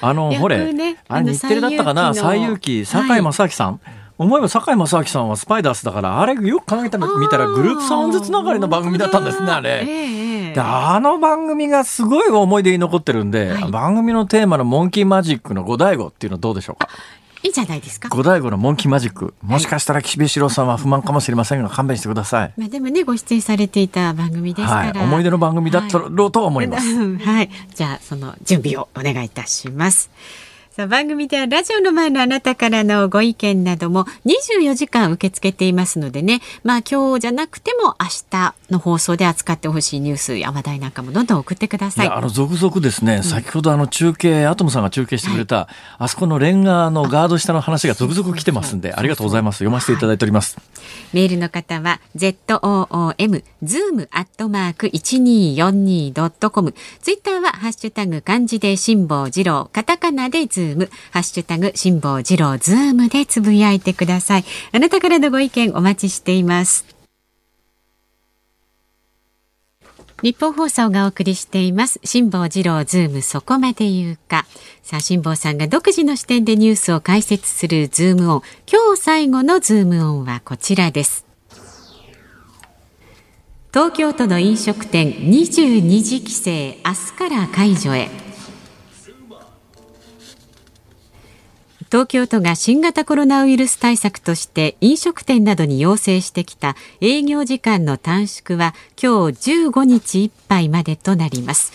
あの、ほれ、あれ日テレだったかな、西遊記、堺正明さん？思えば堺正明さんはスパイダースだからあれよく考えてみたらグループサウンズつながりの番組だったんですねあれ、えー、であの番組がすごい思い出に残ってるんで、はい、番組のテーマのモンキーマジックの五大悟っていうのどうでしょうか？
いいじゃないですか。
五大悟のモンキーマジック。もしかしたら岸辺四郎さんは不満かもしれませんが、勘弁してください。
まあでもね、ご出演されていた番組ですから。
はい、思い出の番組だったろうと思います。
はい。じゃあ、その準備をお願いいたします。さあ番組ではラジオの前のあなたからのご意見なども24時間受け付けていますのでね。まあ今日じゃなくても明日の放送で扱ってほしいニュースや話題なんかもどんどん送ってください。
あの続々ですね、うん、先ほどあの中継アトムさんが中継してくれた、はい、あそこのレンガのガード下の話が続々来てますんでありがとうございます。読ませていただいております、はい、
メールの方は ZOOM zoom アットマーク 1242.com ツイッターはハッシュタグ漢字で辛坊治郎カタカナでズーム、ハッシュタグ、辛坊治郎ズームでつぶやいてください。あなたからのご意見お待ちしています。日本放送がお送りしています。辛坊治郎ズームそこまで言うか。さあ、辛坊さんが独自の視点でニュースを解説するズームオン。今日最後のズームオンはこちらです。東京都の飲食店22時規制明日から解除へ。東京都が新型コロナウイルス対策として飲食店などに要請してきた営業時間の短縮は今日15日いっぱいまでとなります。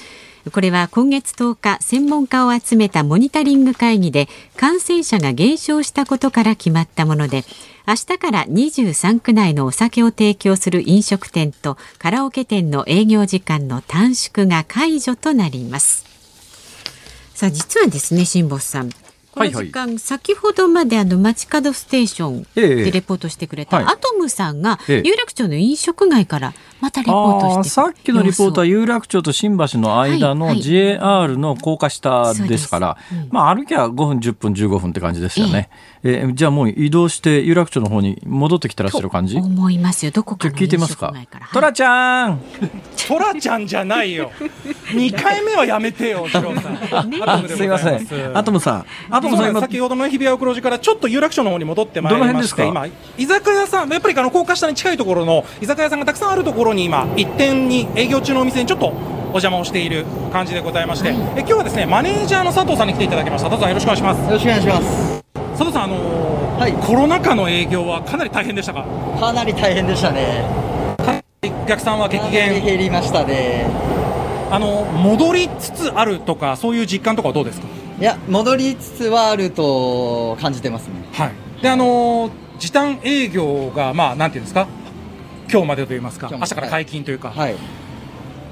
これは今月10日専門家を集めたモニタリング会議で感染者が減少したことから決まったもので明日から23区内のお酒を提供する飲食店とカラオケ店の営業時間の短縮が解除となります。さあ実はですね辛坊さんこの時間、はいはい、先ほどまであの街角ステーションでレポートしてくれた、アトムさんが、有楽町の飲食街からまたリポートして
さっきのリポートは有楽町と新橋の間の JR の高架下ですから、まあ歩きゃ5分10分15分って感じですよね、えー、えー、じゃあもう移動して有楽町の方に戻ってきてらっしゃる感じ？
思いますよ。どこか
聞いてますか？トラちゃん！*laughs*
トラちゃんじゃないよ。*laughs* 2回目はやめてよ *laughs*
すいません。アトムさん。アトム
さん先ほどの日比谷黒字からちょっと有楽町の方に戻ってまいりまして。今居酒屋さん。やっぱりあの高架下に近いところの居酒屋さんがたくさんあるところに今一点に営業中のお店にちょっとお邪魔をしている感じでございまして、はい、え今日はですねマネージャーの佐藤さんに来ていただきました。佐藤さんよろしくお願いします。
よろしくお願いします
佐藤さんあのーはい、コロナ禍の営業はかなり大変でしたか？
かなり大変でしたね。
お客さんは激減。
減りましたね。
あの戻りつつあるとかそういう実感とかはどうですか？
いや戻りつつはあると感じてますね。
はい。であのー時短営業が、まあ、なんていうんですか、今日までといいますか、明日から解禁というか、はい、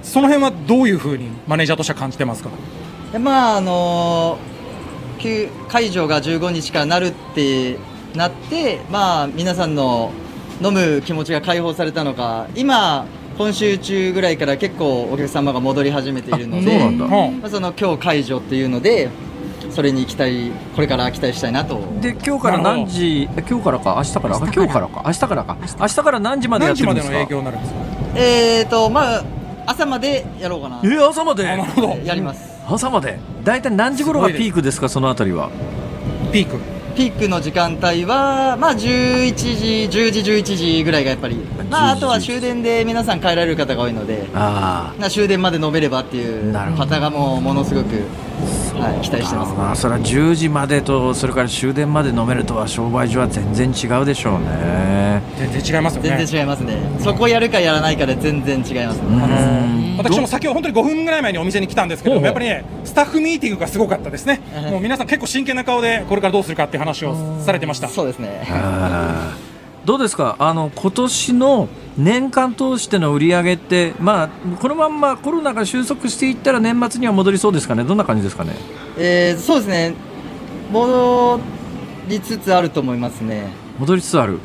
その辺はどういうふうにマネージャーとしては感じてますか？
まああのー、解除が15日からなるってなって、まあ、皆さんの飲む気持ちが解放されたのか、今、今週中ぐらいから結構お客様が戻り始めているので、まあ、その今日解除っていうので、それに期待これから期待したいなと。
で今日から何時今日からか明日から今日からか。明日からか。明日から何時までやってるんですか？
営業になるんですか？
えっ、ー、とまあ朝までやろうかな。
えー、朝まで？
やります
朝まで。大体何時頃がピークですかそのあたりは？
ピーク。
ピークの時間帯は、まあ、11時、10時、11時ぐらいがやっぱり、まあ、あとは終電で皆さん帰られる方が多いので、あ終電まで飲めればっていう方がもうものすごくはい、期待してます、ね、
まあ、それは10時までとそれから終電まで飲めるとは商売上は全然違うでしょうね。
全然違いますよね。
全然違いますね。そこやるかやらないかで全然違いますね。
私も先ほど本当に5分ぐらい前にお店に来たんですけどやっぱりねスタッフミーティングがすごかったですね。もう皆さん結構真剣な顔でこれからどうするかっていう話をされてました。
そうですね。
どうですか？あの今年の年間通しての売り上げって、まあ、このまんまコロナが収束していったら年末には戻りそうですかね、どんな感じですかね？
えー、そうですね、戻りつつあると思いますね。
戻りつつある。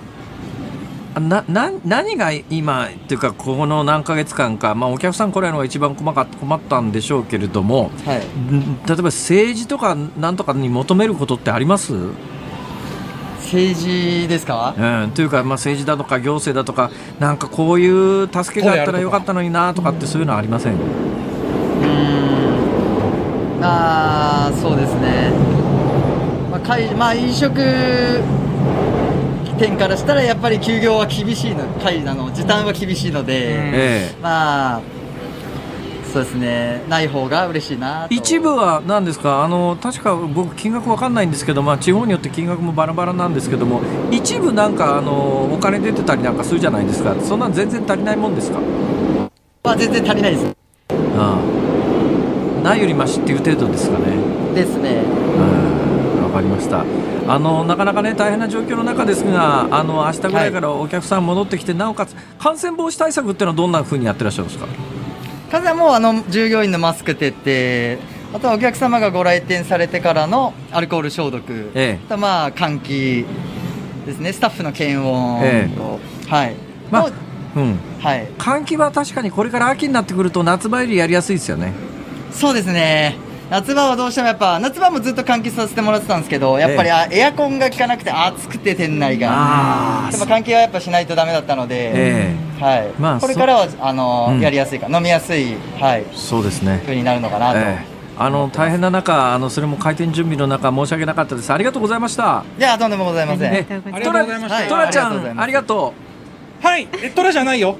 なな何が今っていうかこの何ヶ月間か、まあ、お客さん来ないのが一番困か困ったんでしょうけれども、はい、例えば政治とかなんとかに求めることってあります？
政治ですか、
うん、というか、まあ、政治だとか行政だとかなんかこういう助けがあったらよかったのになとかってそういうのはありません？うん。
あそうですね、まあかいまあ、飲食店からしたらやっぱり休業は厳しいの会なの時短は厳しいので、まあそうですね。ない方が嬉しいな
一部は何ですか？あの確か僕金額わかんないんですけど、まあ、地方によって金額もバラバラなんですけども一部なんかあのお金出てたりなんかするじゃないですか。そんなん全然足りないもんですか？
まあ全然足りないです。あ
あ。ないよりましっていう程度ですかね。
ですね。
わかりました。あのなかなかね大変な状況の中ですがあの明日ぐらいからお客さん戻ってきて、はい、なおかつ感染防止対策っていうのはどんなふうにやってらっしゃるんですか？
数はもうあの従業員のマスク徹底あとはお客様がご来店されてからのアルコール消毒、ええ、とまあ換気ですね。スタッフの検温と、ええ、はい。まあ
うん。はい、換気は確かにこれから秋になってくると夏場よりやりやすいですよね。
そうですね夏場はどうしてもやっぱ夏場もずっと換気させてもらってたんですけどやっぱり、ええ、エアコンが効かなくて暑くて店内がやっぱ換気はやっぱしないとだめだったので、ええ、はいまあ、これからはあの、うん、やりやすいか飲みやすい、はい、
そうですね
風になるのかなと。え
あの大変な中、あのそれも開店準備の中、申し訳なかったです。ありがとうございました。
いや、とんでもございません。あり
がとうございました。
トラちゃん、ありがと
う。はい、え、トラじゃないよ。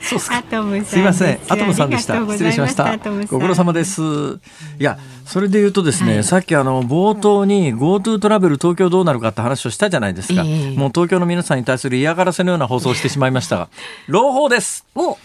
そうすか。すいません、アトムさんでした。失礼しました。ご苦労様です。いや、それで言うとですね、はい、さっきあの冒頭に GoTo トラベル東京どうなるかって話をしたじゃないですか。えー、もう東京の皆さんに対する嫌がらせのような放送をしてしまいましたが、朗報です。お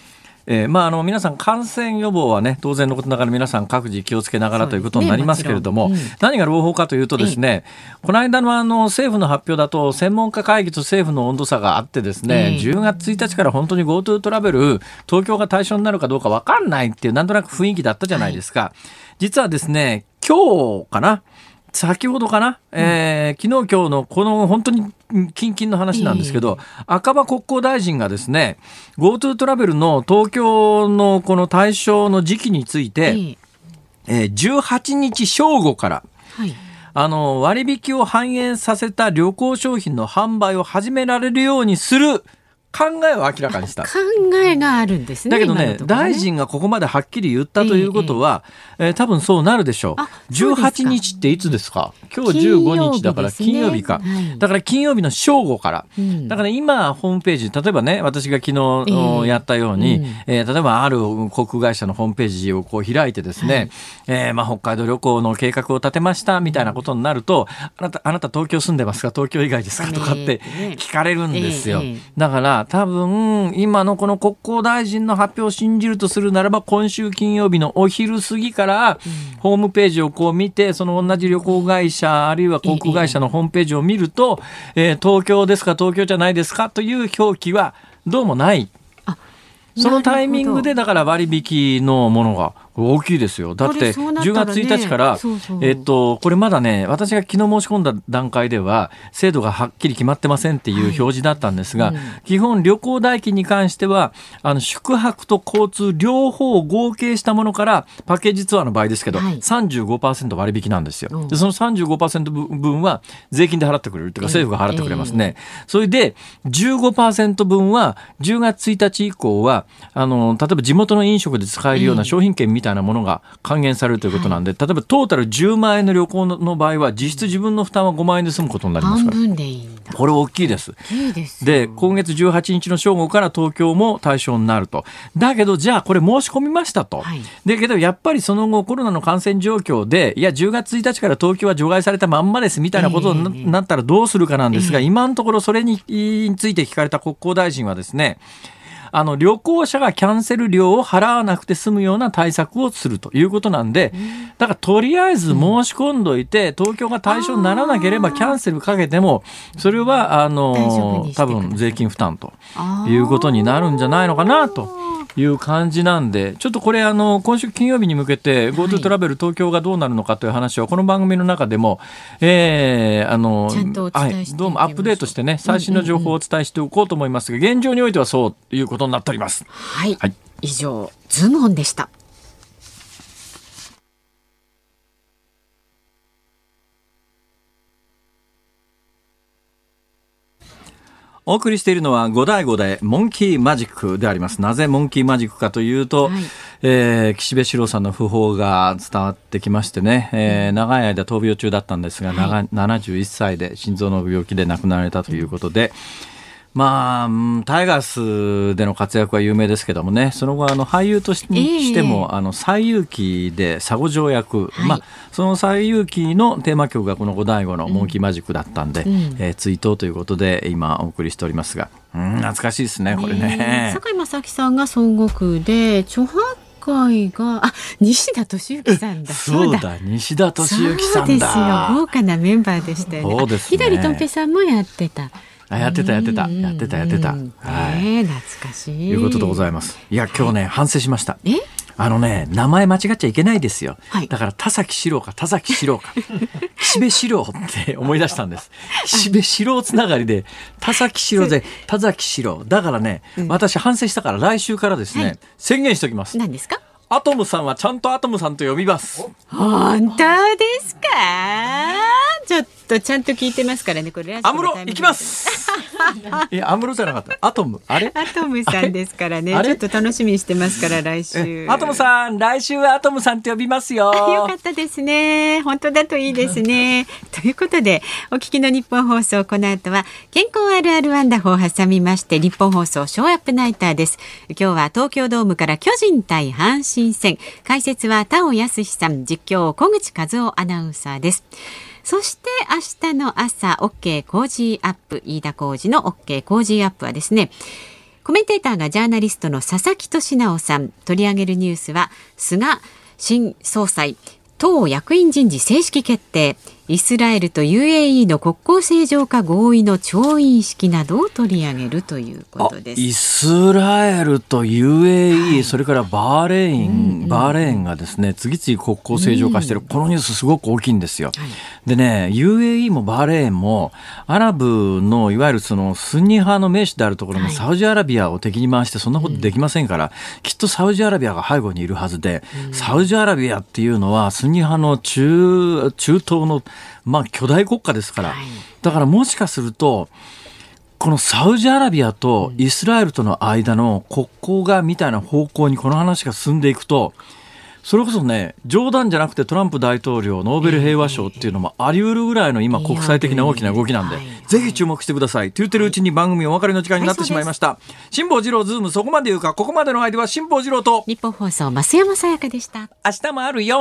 えー、まあ、あの皆さん感染予防はね当然のことながら皆さん各自気をつけながらということになりますけれども、ねうん、何が朗報かというとですね、この間のあの政府の発表だと専門家会議と政府の温度差があってですね、えー、10月1日から本当に GoTo トラベル東京が対象になるかどうか分かんないっていうなんとなく雰囲気だったじゃないですか。はい、実はですね今日かな先ほどかな、えー、昨日今日のこの本当に近々の話なんですけど、赤羽国交大臣がですね GoTo トラベルの東京のこの対象の時期について、えー、18日正午から、はい。あの割引を反映させた旅行商品の販売を始められるようにする考えを明らかにした。
考えがあるんですね。
だけどね、ね。大臣がここまではっきり言ったということは、えー、えー、多分そうなるでしょう。18日っていつですか？今日15日だから金曜日か。ね。はい、だから金曜日の正午から。うん、だから今、ホームページ、例えばね、私が昨日やったように、えー、えー、例えばある航空会社のホームページをこう開いてですね、はい、えー、まあ、北海道旅行の計画を立てましたみたいなことになると、あなた、あなた東京住んでますか？東京以外ですか？とかって聞かれるんですよ。だから、多分今のこの国交大臣の発表を信じるとするならば今週金曜日のお昼過ぎからホームページをこう見てその同じ旅行会社あるいは航空会社のホームページを見ると、えー、東京ですか東京じゃないですかという表記はどうもない。そのタイミングでだから割引のものが大きいですよ。だって10月1日から、えっと、これまだね、私が昨日申し込んだ段階では、制度がはっきり決まってませんっていう表示だったんですが、はいうん、基本旅行代金に関しては、あの、宿泊と交通両方合計したものから、パッケージツアーの場合ですけど、はい、35%割引なんですよ。で、その35%分は税金で払ってくれるっていうか、政府が払ってくれますね。えー、それで、15%分は10月1日以降は、あの、例えば地元の飲食で使えるような商品券みたいなものが還元されるということなんで、はい、例えばトータル10万円の旅行の場合は実質自分の負担は5万円で済むことになりますから。これ大きいです。で今月18日の正午から東京も対象になると。だけどじゃあこれ申し込みましたと、はい、だけどやっぱりその後コロナの感染状況でいや10月1日から東京は除外されたまんまですみたいなことになったらどうするかなんですが、えー、今のところそれについて聞かれた国交大臣はですねあの旅行者がキャンセル料を払わなくて済むような対策をするということなんで、だからとりあえず申し込んどいて、東京が対象にならなければキャンセルかけても、それはあの多分税金負担ということになるんじゃないのかなと。いう感じなんで、ちょっとこれ、あの、今週金曜日に向けて、GoTo トラベル東京がどうなるのかという話を、この番組の中でも、えー、あの、はい、どうもアップデートしてね、最新の情報をお伝えしておこうと思いますが、現状においてはそういうことになっております。
はい。はい、以上、ズームオンでした。
お送りしているのは五代五代モンキーマジックであります。なぜモンキーマジックかというと、はい、えー、岸辺四郎さんの訃報が伝わってきましてね、えー、長い間闘病中だったんですが、はい、71歳で心臓の病気で亡くなられたということで、うんまあ、タイガースでの活躍は有名ですけどもね、その後、あの俳優とし,、ても、えー、あの西遊記で佐護条役、はい、まあ、その西遊記のテーマ曲がこの五醍醐のモンキーマジックだったんで、うん、えー、追悼ということで今お送りしておりますが、うん、懐かしいですね、これね。
坂井正樹さんが孫悟空で、著白会があ西田敏行さんだ。
そうだ。西田敏行さんだ。そうです
よ。豪華なメンバーでしたよね。そうです、ね、左とんぺさんもやってた
あやってたやってた。やってたやってた、
はい、懐かしい。
いうことでございます。いや今日ね反省しました。あのね名前間違っちゃいけないですよ、はい、だから田崎史郎か田崎史郎か *laughs* 岸辺史郎って思い出したんです。岸辺史郎つながりで田崎史郎で田崎史郎。だからね、うん、私反省したから来週からですね、はい、宣言しておきます。
何ですか？
アトムさんはちゃんとアトムさんと呼びます。
本当ですか？ちょっとちゃんと聞いてますからね、これ。
アムロ、行きます *laughs* いや、アムロじゃなかった。アトム。あれ？
アトムさんですからね。ちょっと楽しみにしてますから、来週。
アトムさん、来週はアトムさんって呼びますよ。
よかったですね。本当だといいですね。ということで、お聞きの日本放送、この後は、健康あるあるワンダホーを挟みまして、日本放送ショーアップナイターです。今日は東京ドームから巨人対阪神新戦解説は田尾康さん実況小口和夫アナウンサーですそして明日の朝 OK 工事アップ飯田浩二の OK 工事アップはですねコメンテーターがジャーナリストの佐々木俊直さん。取り上げるニュースは菅新総裁党役員人事正式決定。イスラエルと UAE の国交正常化合意の調印式などを取り上げるということです。
イスラエルと UAE、はい、それからバーレーン、うんうん、バーレーンがですね、次々国交正常化してる、うん、このニュースすごく大きいんですよ。はい、でね、UAE もバーレーンも、アラブのいわゆるそのスンニ派の名手であるところのサウジアラビアを敵に回してそんなことできませんから、はい、きっとサウジアラビアが背後にいるはずで、うん、サウジアラビアっていうのはスンニ派の中、中東のまあ、巨大国家ですから、だからもしかすると、このサウジアラビアとイスラエルとの間の国交がみたいな方向にこの話が進んでいくと、それこそね、冗談じゃなくてトランプ大統領ノーベル平和賞っていうのもあり得るぐらいの今国際的な大きな動きなんで、ぜひ注目してください。と言ってるうちに番組お別れの時間になってしまいました。辛坊治郎ズームそこまで言うか、ここまでの間は辛坊治郎と。
日本放送増山さやかでした。
明日もあるよ